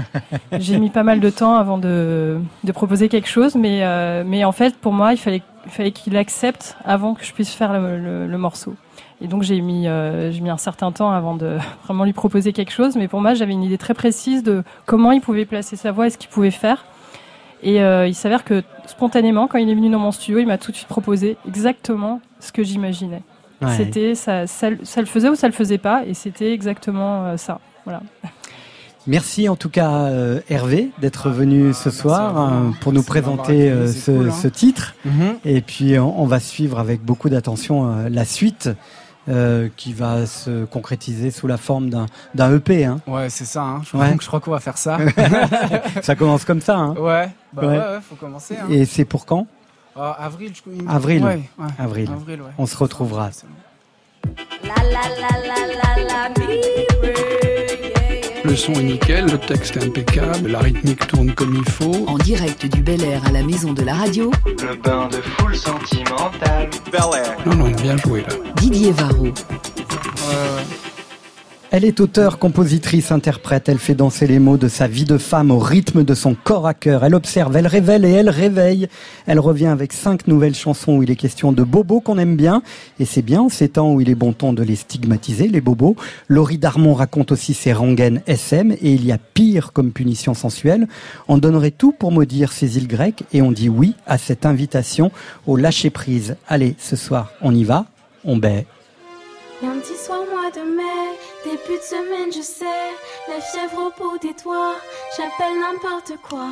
J'ai mis pas mal de temps avant de, de proposer quelque chose, mais, euh, mais en fait, pour moi, il fallait, il fallait qu'il accepte avant que je puisse faire le, le, le morceau. Et donc j'ai mis, euh, j'ai mis un certain temps avant de vraiment lui proposer quelque chose. Mais pour moi, j'avais une idée très précise de comment il pouvait placer sa voix et ce qu'il pouvait faire. Et euh, il s'avère que spontanément, quand il est venu dans mon studio, il m'a tout de suite proposé exactement ce que j'imaginais. Ouais. C'était ça, ça, ça le faisait ou ça le faisait pas, et c'était exactement euh, ça. Voilà. Merci en tout cas euh, Hervé d'être venu ce soir euh, pour nous présenter euh, ce, cool, hein. ce titre. Mhm. Et puis on, on va suivre avec beaucoup d'attention euh, la suite euh, qui va se concrétiser sous la forme d'un d'un EP. Hein. Ouais, c'est ça. Hein. Je, Ouais. crois, je crois qu'on va faire ça. Ça commence comme ça. Hein. Ouais, bah ouais, Ouais. ouais, faut commencer. Hein. Et c'est pour quand Ah, avril, je Avril. Ouais, ouais. Avril. Avril, ouais. On se retrouvera. Le son est nickel, le texte est impeccable, la rythmique tourne comme il faut. En direct du Bel Air à la maison de la radio, Le bain de foule sentimentale. Non, non, bien joué là. Didier Varro. Elle est auteure, compositrice, interprète. Elle fait danser les mots de sa vie de femme au rythme de son corps à cœur. Elle observe, elle révèle et elle réveille. Elle revient avec cinq nouvelles chansons où il est question de bobos qu'on aime bien. Et c'est bien en ces temps où il est bon ton de les stigmatiser, les bobos. Laurie Darmon raconte aussi ses rengaines SM et il y a pire comme punition sensuelle. On donnerait tout pour maudire ces îles grecques et on dit oui à cette invitation au lâcher prise. Allez, ce soir, on y va. On baie. Lundi soir, mois de mai, début de semaine, je sais, la fièvre au bout des doigts, j'appelle n'importe quoi,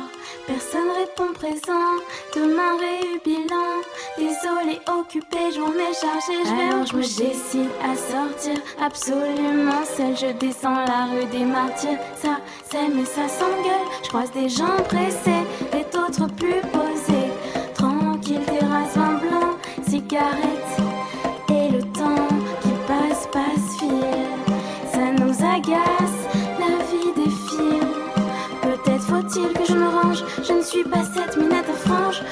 personne répond présent, demain réubilant, désolé, occupé, journée chargée, je vais Alors je me décide à sortir, absolument seule, je descends la rue des martyrs, ça c'est mais ça s'engueule, je croise des gens pressés, et d'autres plus posés, tranquille, terrasse, vin blanc, cigarette, la vie défile. Peut-être faut-il que je me range. Je ne suis pas cette minette franche.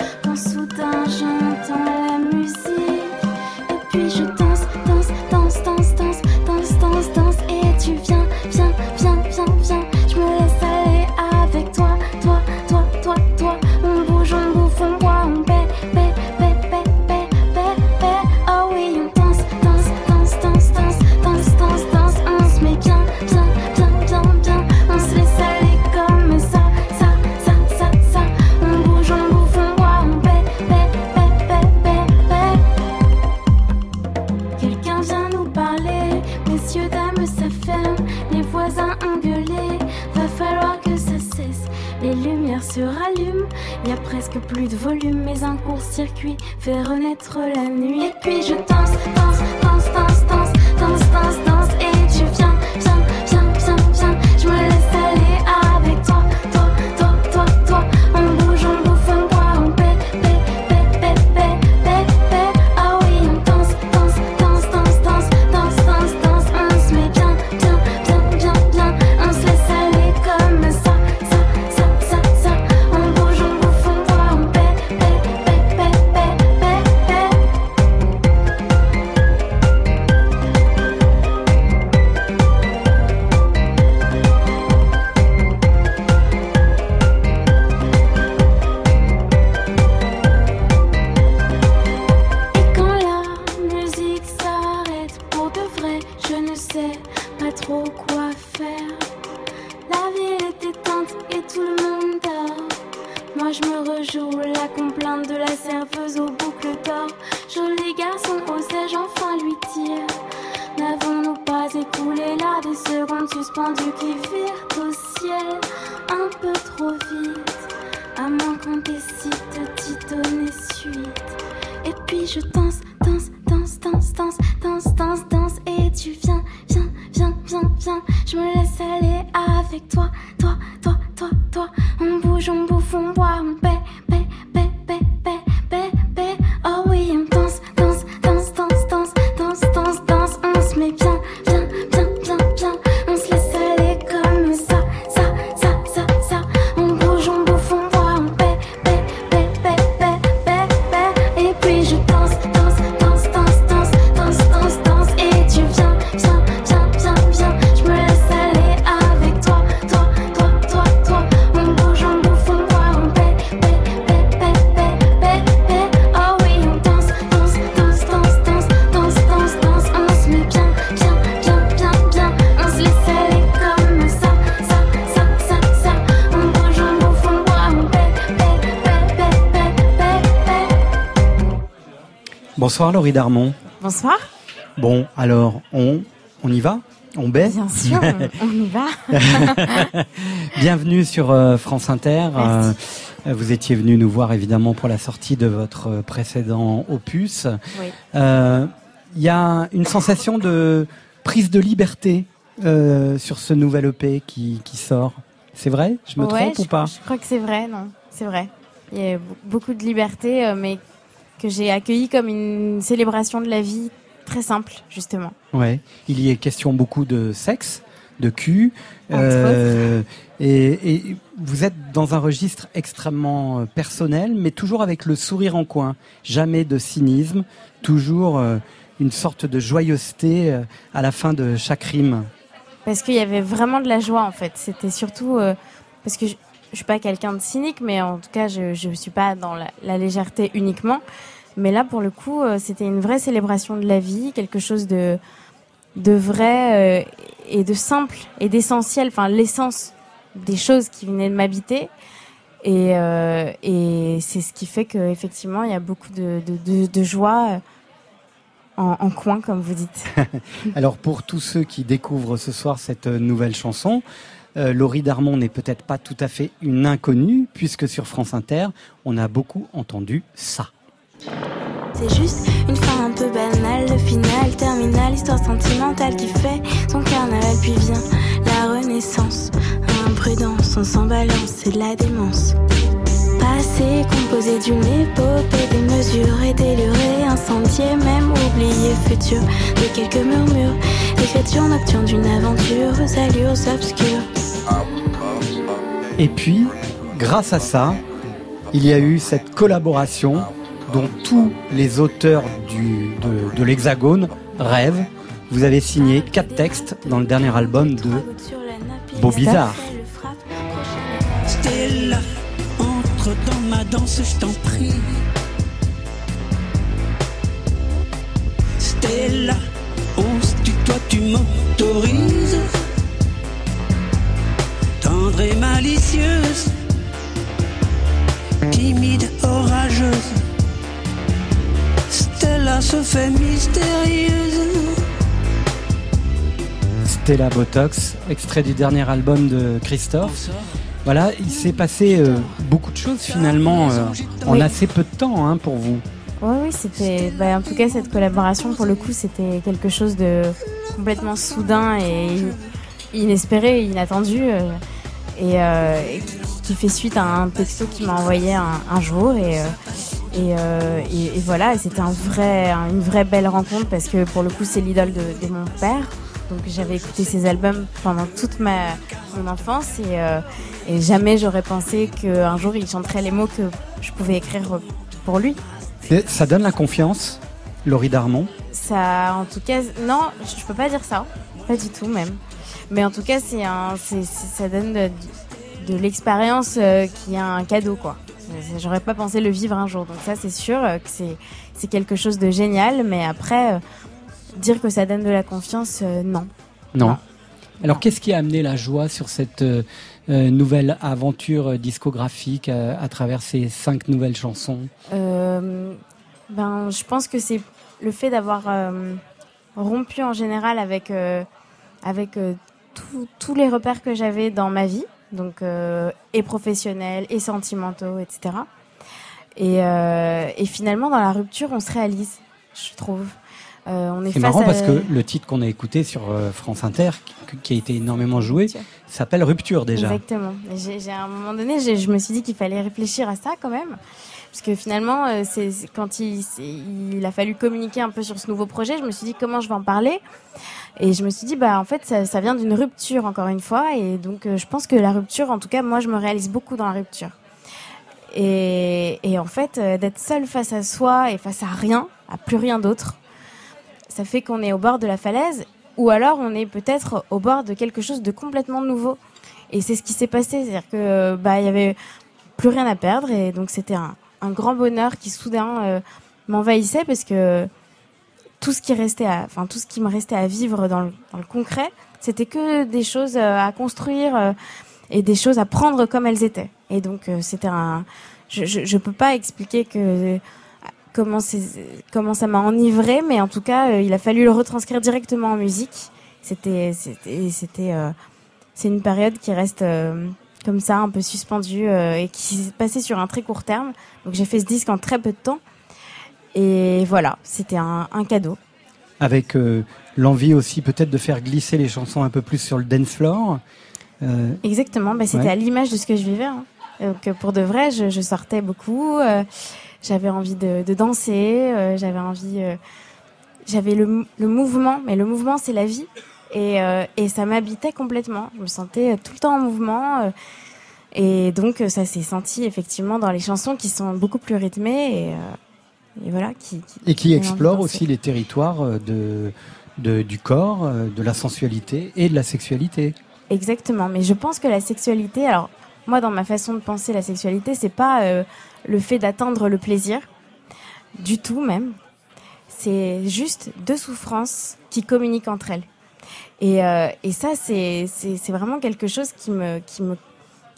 Bonsoir Laurie Darmon. Bonsoir. Bon, alors on, on y va? On baisse Bien sûr, on y va. Bienvenue sur euh, France Inter. Euh, vous étiez venu nous voir évidemment pour la sortie de votre précédent opus. Il y a une sensation de prise de liberté sur ce nouvel EP qui, qui sort. C'est vrai? Je me trompe ou pas? Je crois que c'est vrai, non. C'est vrai. Il y a beaucoup de liberté, mais que j'ai accueilli comme une célébration de la vie très simple, justement. Ouais, il y est question beaucoup de sexe, de cul, euh, et, et, vous êtes dans un registre extrêmement euh, personnel, mais toujours avec le sourire en coin, jamais de cynisme, toujours euh, une sorte de joyeuseté à la fin de chaque rime. Parce qu'il y avait vraiment de la joie en fait. C'était surtout parce que je, je suis pas quelqu'un de cynique, mais en tout cas je ne suis pas dans la, légèreté uniquement. Mais là, pour le coup, euh, c'était une vraie célébration de la vie, quelque chose de, de vrai euh, et de simple et d'essentiel, enfin l'essence des choses qui venaient de m'habiter. Et, euh, c'est ce qui fait qu'effectivement, il y a beaucoup de, joie en, coin, comme vous dites. Alors, pour tous ceux qui découvrent ce soir cette nouvelle chanson, Laurie Darmon n'est peut-être pas tout à fait une inconnue, puisque sur France Inter, on a beaucoup entendu ça. C'est juste une fin un peu banale, le final terminal, histoire sentimentale qui fait son carnaval, puis vient la renaissance. Imprudence, on s'en balance, c'est de la démence. Passé composé d'une épopée démesurée, délurée, incendiée, même oublié, futur de quelques murmures, l'écriture nocturne d'une aventure aux allures obscures. Et puis, grâce à ça, il y a eu cette collaboration dont tous les auteurs du, de, l'Hexagone rêvent. Vous avez signé quatre textes dans le dernier album de Beau Bizarre. Stella, entre dans ma danse, je t'en prie. Stella, tu m'autorises. Tendre et malicieuse, timide, orageuse Stella se fait mystérieuse. Stella Botox, extrait du dernier album de Christophe. Voilà, il s'est passé euh, beaucoup de choses finalement euh, en assez peu de temps hein, pour vous. Oui, oui, c'était. Bah, en tout cas, cette collaboration, pour le coup, c'était quelque chose de complètement soudain et inespéré, inattendu, euh, et, qui fait suite à un texto qu'il m'a envoyé un, un jour. Et, euh, et, et, voilà, c'était un vrai, une vraie belle rencontre parce que pour le coup, c'est l'idole de, de, mon père. Donc j'avais écouté ses albums pendant toute ma mon enfance et, euh, et jamais j'aurais pensé qu'un jour il chanterait les mots que je pouvais écrire pour lui. ça donne la confiance, Laurie Darmon? Ça, en tout cas, non, je peux pas dire ça, pas du tout même. Mais en tout cas, c'est un, ça donne de, de l'expérience euh, qui est un cadeau quoi. J'aurais pas pensé le vivre un jour. Donc ça, c'est sûr euh, que c'est quelque chose de génial. Mais après, euh, dire que ça donne de la confiance, euh, non. non. Alors, qu'est-ce qui a amené la joie sur cette nouvelle aventure discographique à travers ces cinq nouvelles chansons? Ben, je pense que c'est le fait d'avoir rompu en général avec avec tous les repères que j'avais dans ma vie donc euh, et professionnels et sentimentaux, etc. Et, euh, et, finalement, dans la rupture, on se réalise, je trouve. Euh, on est c'est marrant parce que le titre qu'on a écouté sur France Inter, qui a été énormément joué, s'appelle Rupture déjà. Exactement. J'ai, à un moment donné, je me suis dit qu'il fallait réfléchir à ça quand même. Parce que finalement, c'est, quand il, a fallu communiquer un peu sur ce nouveau projet, je me suis dit comment je vais en parler? Et je me suis dit, bah en fait, ça, vient d'une rupture encore une fois, et donc euh, je pense que la rupture, en tout cas, moi, je me réalise beaucoup dans la rupture. Et, et en fait, euh, d'être seul face à soi et face à rien, à plus rien d'autre, ça fait qu'on est au bord de la falaise, ou alors on est peut-être au bord de quelque chose de complètement nouveau. Et c'est ce qui s'est passé, c'est-à-dire que bah il y avait plus rien à perdre, et donc c'était un, un, grand bonheur qui soudain euh, m'envahissait parce que tout ce qui restait, enfin tout ce qui me restait à vivre dans le, concret, c'était que des choses euh, à construire euh, et des choses à prendre comme elles étaient. Et donc c'était un, je, je, je peux pas expliquer que comment, comment ça m'a enivré, mais en tout cas, il a fallu le retranscrire directement en musique. C'était, c'était, c'était, c'est une période qui reste comme ça, un peu suspendue et qui s'est passée sur un très court terme. Donc j'ai fait ce disque en très peu de temps. Et voilà, c'était un, cadeau. Avec l'envie aussi peut-être de faire glisser les chansons un peu plus sur le dance floor. Exactement, bah, c'était à l'image de ce que je vivais. Hein. Donc pour de vrai, je, sortais beaucoup. Euh, j'avais envie de, danser. Euh, j'avais envie. Euh, j'avais le, mouvement, mais le mouvement c'est la vie. Et, et ça m'habitait complètement. Je me sentais tout le temps en mouvement. et donc ça s'est senti effectivement dans les chansons qui sont beaucoup plus rythmées et, voilà. Qui, et qui explorent aussi les territoires de, de, du corps, de la sensualité et de la sexualité. Exactement, mais je pense que la sexualité, alors moi, dans ma façon de penser la sexualité, c'est pas euh, le fait d'atteindre le plaisir, du tout même. C'est juste deux souffrances qui communiquent entre elles. Et, euh, et ça, c'est vraiment quelque chose qui me, qui me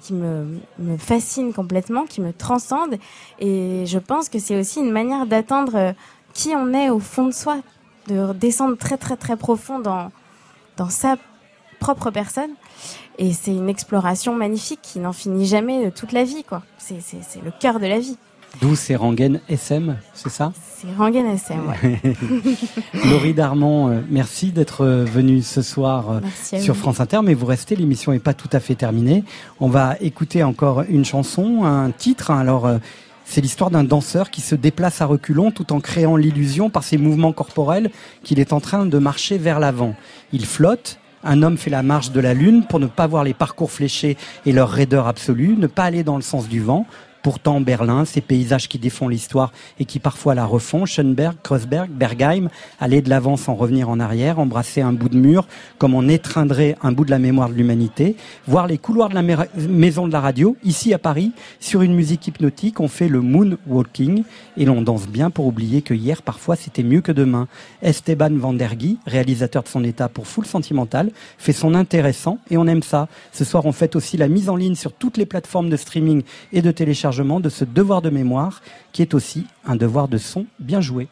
qui me, fascine complètement, qui me transcende. Et je pense que c'est aussi une manière d'atteindre euh, qui on est au fond de soi, de descendre très très très profond dans, dans sa propre personne. Et c'est une exploration magnifique qui n'en finit jamais de toute la vie, quoi. C'est, le cœur de la vie. D'où c'est Rangen SM, c'est ça C'est Rangen SM, ouais. Laurie Darmon, euh, merci d'être euh, venue ce soir euh, sur France Inter, mais vous restez, l'émission n'est pas tout à fait terminée. On va écouter encore une chanson, un titre. Hein. Alors, c'est l'histoire d'un danseur qui se déplace à reculons tout en créant l'illusion par ses mouvements corporels qu'il est en train de marcher vers l'avant. Il flotte, un homme fait la marche de la lune pour ne pas voir les parcours fléchés et leur raideur absolue, ne pas aller dans le sens du vent, Pourtant, Berlin, ces paysages qui défont l'histoire et qui parfois la refont, Schönberg, Kreuzberg, Bergheim, aller de l'avant sans revenir en arrière, embrasser un bout de mur comme on étreindrait un bout de la mémoire de l'humanité, voir les couloirs de la maison de la radio, ici à Paris, sur une musique hypnotique, on fait le moonwalking et l'on danse bien pour oublier que hier, parfois, c'était mieux que demain. Esteban Van der réalisateur de son état pour Full Sentimental, fait son intéressant et on aime ça. Ce soir, on fait aussi la mise en ligne sur toutes les plateformes de streaming et de téléchargement de ce devoir de mémoire qui est aussi un devoir de son bien joué.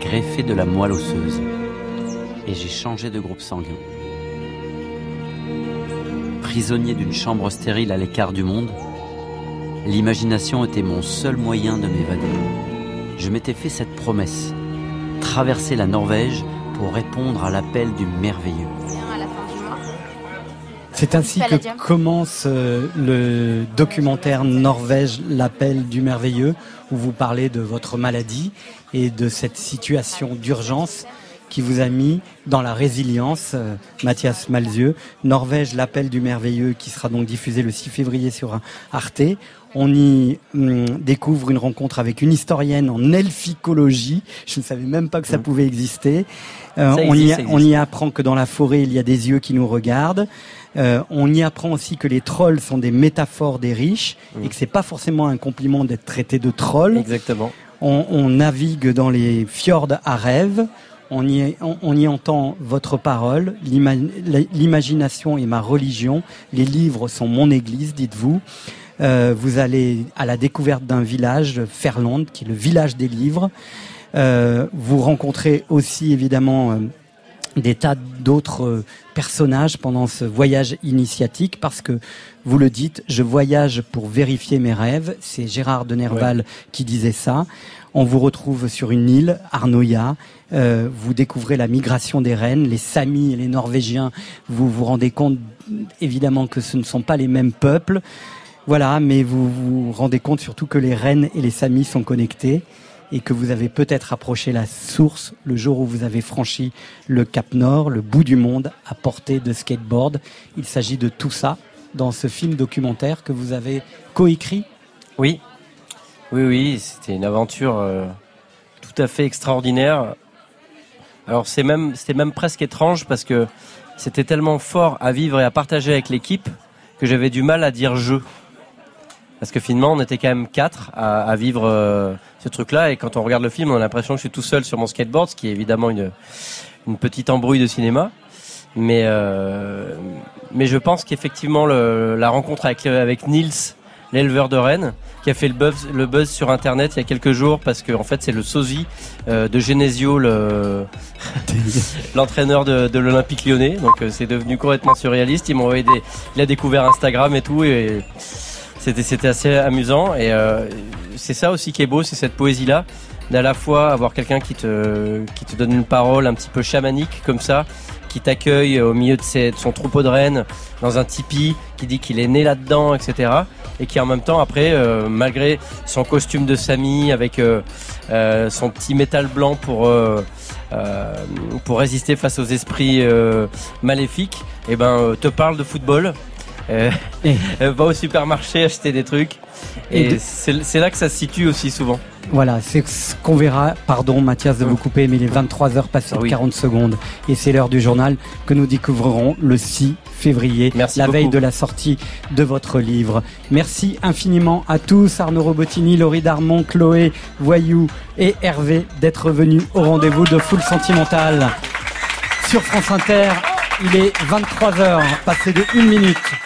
Greffé de la moelle osseuse et j'ai changé de groupe sanguin. Prisonnier d'une chambre stérile à l'écart du monde, l'imagination était mon seul moyen de m'évader. Je m'étais fait cette promesse, traverser la Norvège pour répondre à l'appel du merveilleux. C'est ainsi que commence euh, le documentaire Norvège, l'appel du merveilleux, où vous parlez de votre maladie et de cette situation d'urgence qui vous a mis dans la résilience, euh, Mathias Malzieux. Norvège, l'appel du merveilleux, qui sera donc diffusé le 6 février sur Arte. On y hum, découvre une rencontre avec une historienne en elficologie. Je ne savais même pas que ça mmh. pouvait exister. Euh, on, y, on y apprend que dans la forêt, il y a des yeux qui nous regardent. Euh, on y apprend aussi que les trolls sont des métaphores des riches et que c'est pas forcément un compliment d'être traité de troll. Exactement. On, navigue dans les fjords à rêve. On y, on, y entend votre parole, l'imagination est ma religion, les livres sont mon église, dites-vous. Euh, vous allez à la découverte d'un village, Ferland, qui est le village des livres. Euh, vous rencontrez aussi évidemment des tas d'autres euh, personnages pendant ce voyage initiatique parce que vous le dites, je voyage pour vérifier mes rêves. C'est Gérard de Nerval qui disait ça. On vous retrouve sur une île, Arnoia. Euh, vous découvrez la migration des rennes, les Samis et les Norvégiens. Vous vous rendez compte évidemment que ce ne sont pas les mêmes peuples. Voilà, mais vous vous rendez compte surtout que les rennes et les Samis sont connectés et que vous avez peut-être approché la source le jour où vous avez franchi le Cap Nord, le bout du monde à portée de skateboard. Il s'agit de tout ça dans ce film documentaire que vous avez coécrit. Oui, oui, oui, c'était une aventure euh, tout à fait extraordinaire. Alors c'est c'était même presque étrange parce que c'était tellement fort à vivre et à partager avec l'équipe que j'avais du mal à dire je. Parce que finalement, on était quand même quatre à, vivre euh, ce truc-là. Et quand on regarde le film, on a l'impression que je suis tout seul sur mon skateboard, ce qui est évidemment une, une petite embrouille de cinéma. Mais, euh, mais je pense qu'effectivement, la rencontre avec, avec Nils, l'éleveur de rennes, qui a fait le buzz, le buzz sur Internet il y a quelques jours, parce que en fait, c'est le sosie euh, de Genesio, l'entraîneur de, de l'Olympique lyonnais. Donc, c'est devenu complètement surréaliste. Il m'a envoyé des, il a découvert Instagram et tout. Et, c'était assez amusant et euh, c'est ça aussi qui est beau, c'est cette poésie là d'à la fois avoir quelqu'un qui te donne une parole un petit peu chamanique comme ça, qui t'accueille au milieu de, son troupeau de rennes dans un tipi, qui dit qu'il est né là-dedans, etc. Et qui en même temps après, euh, malgré son costume de Samy avec euh, son petit métal blanc pour pour résister face aux esprits maléfiques, et eh ben te parle de football euh, va au supermarché acheter des trucs. Et, c'est là que ça se situe aussi souvent. Voilà, c'est ce qu'on verra. Pardon, Mathias, de vous couper, mais il est 23h passées de 40 secondes. Et c'est l'heure du journal que nous découvrirons le 6 février, la veille de la sortie de votre livre. Merci infiniment à tous, Arnaud Robotini, Laurie Darmon, Chloé Voyou et Hervé d'être venus au rendez-vous de Full Sentimental sur France Inter. Il est 23h, passé de 1 minute.